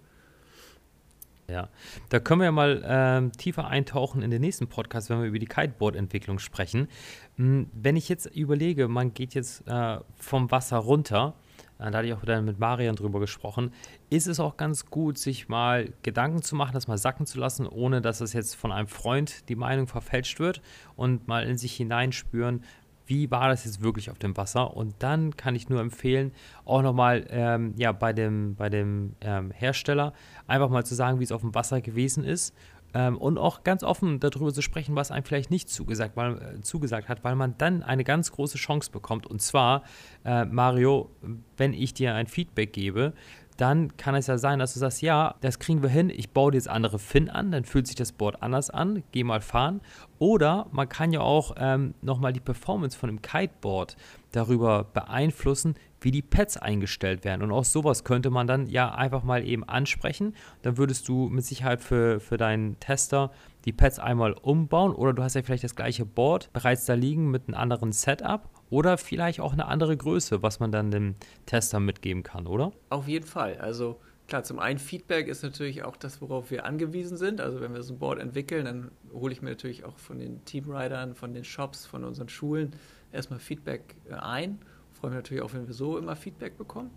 Ja, da können wir mal ähm, tiefer eintauchen in den nächsten Podcast, wenn wir über die Kiteboard-Entwicklung sprechen. Hm, wenn ich jetzt überlege, man geht jetzt äh, vom Wasser runter, äh, da hatte ich auch wieder mit Marian drüber gesprochen, ist es auch ganz gut, sich mal Gedanken zu machen, das mal sacken zu lassen, ohne dass es jetzt von einem Freund die Meinung verfälscht wird und mal in sich hineinspüren, wie war das jetzt wirklich auf dem Wasser? Und dann kann ich nur empfehlen, auch nochmal ähm, ja, bei dem, bei dem ähm, Hersteller einfach mal zu sagen, wie es auf dem Wasser gewesen ist. Ähm, und auch ganz offen darüber zu sprechen, was einem vielleicht nicht zugesagt, weil, äh, zugesagt hat, weil man dann eine ganz große Chance bekommt. Und zwar, äh, Mario, wenn ich dir ein Feedback gebe, dann kann es ja sein, dass du sagst, ja, das kriegen wir hin, ich baue dir jetzt andere Fin an, dann fühlt sich das Board anders an, geh mal fahren. Oder man kann ja auch ähm, nochmal die Performance von dem Kiteboard darüber beeinflussen, wie die Pads eingestellt werden. Und auch sowas könnte man dann ja einfach mal eben ansprechen. Dann würdest du mit Sicherheit für, für deinen Tester die Pads einmal umbauen oder du hast ja vielleicht das gleiche Board bereits da liegen mit einem anderen Setup oder vielleicht auch eine andere Größe, was man dann dem Tester mitgeben kann, oder? Auf jeden Fall. Also klar, zum einen Feedback ist natürlich auch das, worauf wir angewiesen sind. Also wenn wir so ein Board entwickeln, dann hole ich mir natürlich auch von den Teamridern, von den Shops, von unseren Schulen erstmal Feedback äh, ein. Freue mich natürlich auch, wenn wir so immer Feedback bekommen.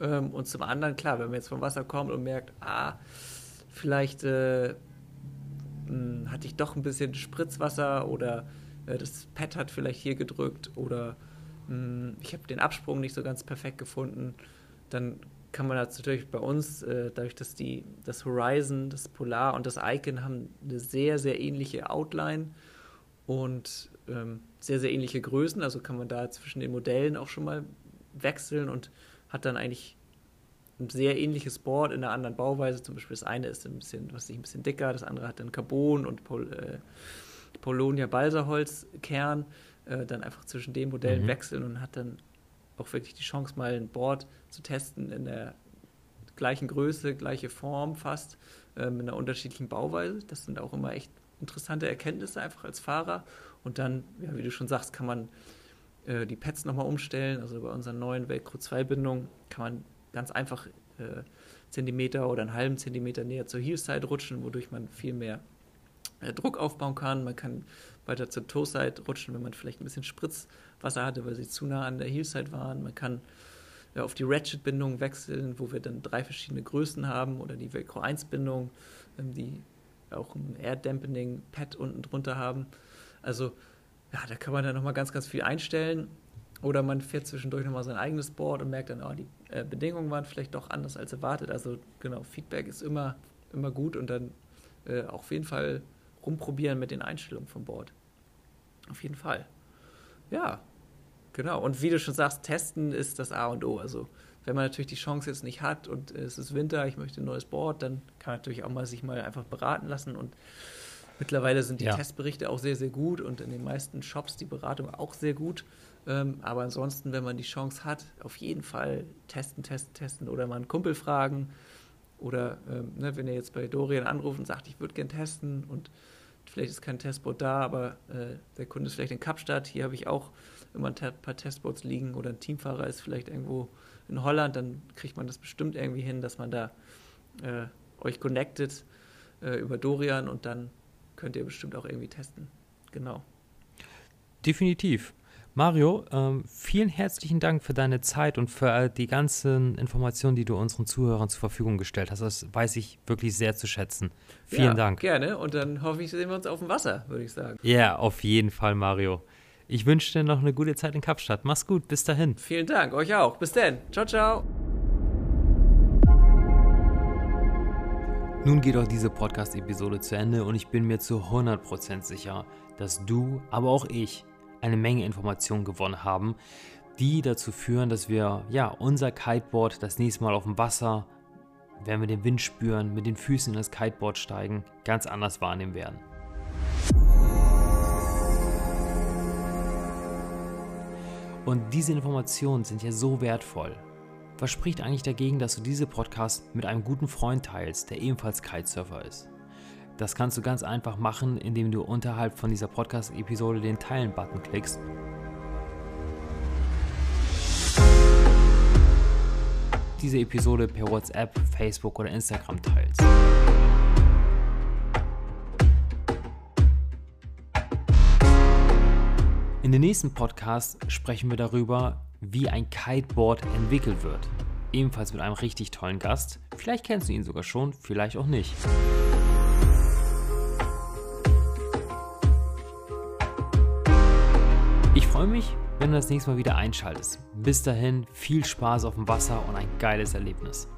Ähm, und zum anderen, klar, wenn man jetzt vom Wasser kommt und merkt, ah, vielleicht äh, hm, hatte ich doch ein bisschen Spritzwasser oder äh, das Pad hat vielleicht hier gedrückt oder mh, hm, ich habe den Absprung nicht so ganz perfekt gefunden, dann kann man natürlich bei uns, äh, dadurch, dass die, das Horizon, das Polar und das Icon haben eine sehr, sehr ähnliche Outline und ähm, sehr, sehr ähnliche Größen, also kann man da zwischen den Modellen auch schon mal wechseln und hat dann eigentlich ein sehr ähnliches Board in einer anderen Bauweise. Zum Beispiel das eine ist ein bisschen, was ich ein bisschen dicker, das andere hat dann Carbon und Pol, äh, Polonia Balsaholzkern, äh, dann einfach zwischen den Modellen mhm. wechseln und hat dann auch wirklich die Chance, mal ein Board zu testen in der gleichen Größe, gleiche Form fast, äh, mit einer unterschiedlichen Bauweise. Das sind auch immer echt interessante Erkenntnisse einfach als Fahrer. Und dann, ja, wie du schon sagst, kann man äh, die Pads nochmal umstellen. Also bei unseren neuen Velcro 2-Bindungen kann man ganz einfach äh, Zentimeter oder einen halben Zentimeter näher zur Heelside rutschen, wodurch man viel mehr Druck aufbauen kann. Man kann weiter zur Toe-Side rutschen, wenn man vielleicht ein bisschen Spritzwasser hatte, weil sie zu nah an der Heelside waren. Man kann ja, auf die Ratchet-Bindung wechseln, wo wir dann drei verschiedene Größen haben oder die Velcro 1-Bindung, ähm, die auch ein Air-Dampening-Pad unten drunter haben. Also ja, da kann man dann nochmal ganz, ganz viel einstellen. Oder man fährt zwischendurch nochmal sein eigenes Board und merkt dann, oh, die äh, Bedingungen waren vielleicht doch anders als erwartet. Also genau, Feedback ist immer, immer gut und dann äh, auf jeden Fall rumprobieren mit den Einstellungen vom Board. Auf jeden Fall. Ja, genau. Und wie du schon sagst, testen ist das A und O. Also wenn man natürlich die Chance jetzt nicht hat und es ist Winter, ich möchte ein neues Board, dann kann man natürlich auch mal sich mal einfach beraten lassen und mittlerweile sind die ja. Testberichte auch sehr, sehr gut und in den meisten Shops die Beratung auch sehr gut. Ähm, aber ansonsten, wenn man die Chance hat, auf jeden Fall testen, testen, testen oder mal einen Kumpel fragen oder ähm, ne, wenn ihr jetzt bei Dorian anruft und sagt, ich würde gern testen und vielleicht ist kein Testboard da, aber äh, der Kunde ist vielleicht in Kapstadt, hier habe ich auch immer ein paar Testboards liegen oder ein Teamfahrer ist vielleicht irgendwo in Holland, dann kriegt man das bestimmt irgendwie hin, dass man da äh, euch connectet äh, über Dorian und dann könnt ihr bestimmt auch irgendwie testen. Genau. Definitiv. Mario, ähm, vielen herzlichen Dank für deine Zeit und für die ganzen Informationen, die du unseren Zuhörern zur Verfügung gestellt hast. Das weiß ich wirklich sehr zu schätzen. Vielen ja, Dank. Gerne und dann hoffe ich, sehen wir uns auf dem Wasser, würde ich sagen. Ja, auf jeden Fall, Mario. Ich wünsche dir noch eine gute Zeit in Kapstadt. Mach's gut, bis dahin. Vielen Dank, euch auch. Bis dann. Ciao, ciao. Nun geht auch diese Podcast-Episode zu Ende und ich bin mir zu 100% sicher, dass du, aber auch ich, eine Menge Informationen gewonnen haben, die dazu führen, dass wir ja unser Kiteboard das nächste Mal auf dem Wasser, wenn wir den Wind spüren, mit den Füßen in das Kiteboard steigen, ganz anders wahrnehmen werden. Und diese Informationen sind ja so wertvoll. Was spricht eigentlich dagegen, dass du diese Podcast mit einem guten Freund teilst, der ebenfalls Kitesurfer ist? Das kannst du ganz einfach machen, indem du unterhalb von dieser Podcast-Episode den Teilen-Button klickst. Diese Episode per WhatsApp, Facebook oder Instagram teilst. In den nächsten Podcast sprechen wir darüber, wie ein Kiteboard entwickelt wird. Ebenfalls mit einem richtig tollen Gast. Vielleicht kennst du ihn sogar schon, vielleicht auch nicht. Freue mich, wenn du das nächste Mal wieder einschaltest. Bis dahin viel Spaß auf dem Wasser und ein geiles Erlebnis.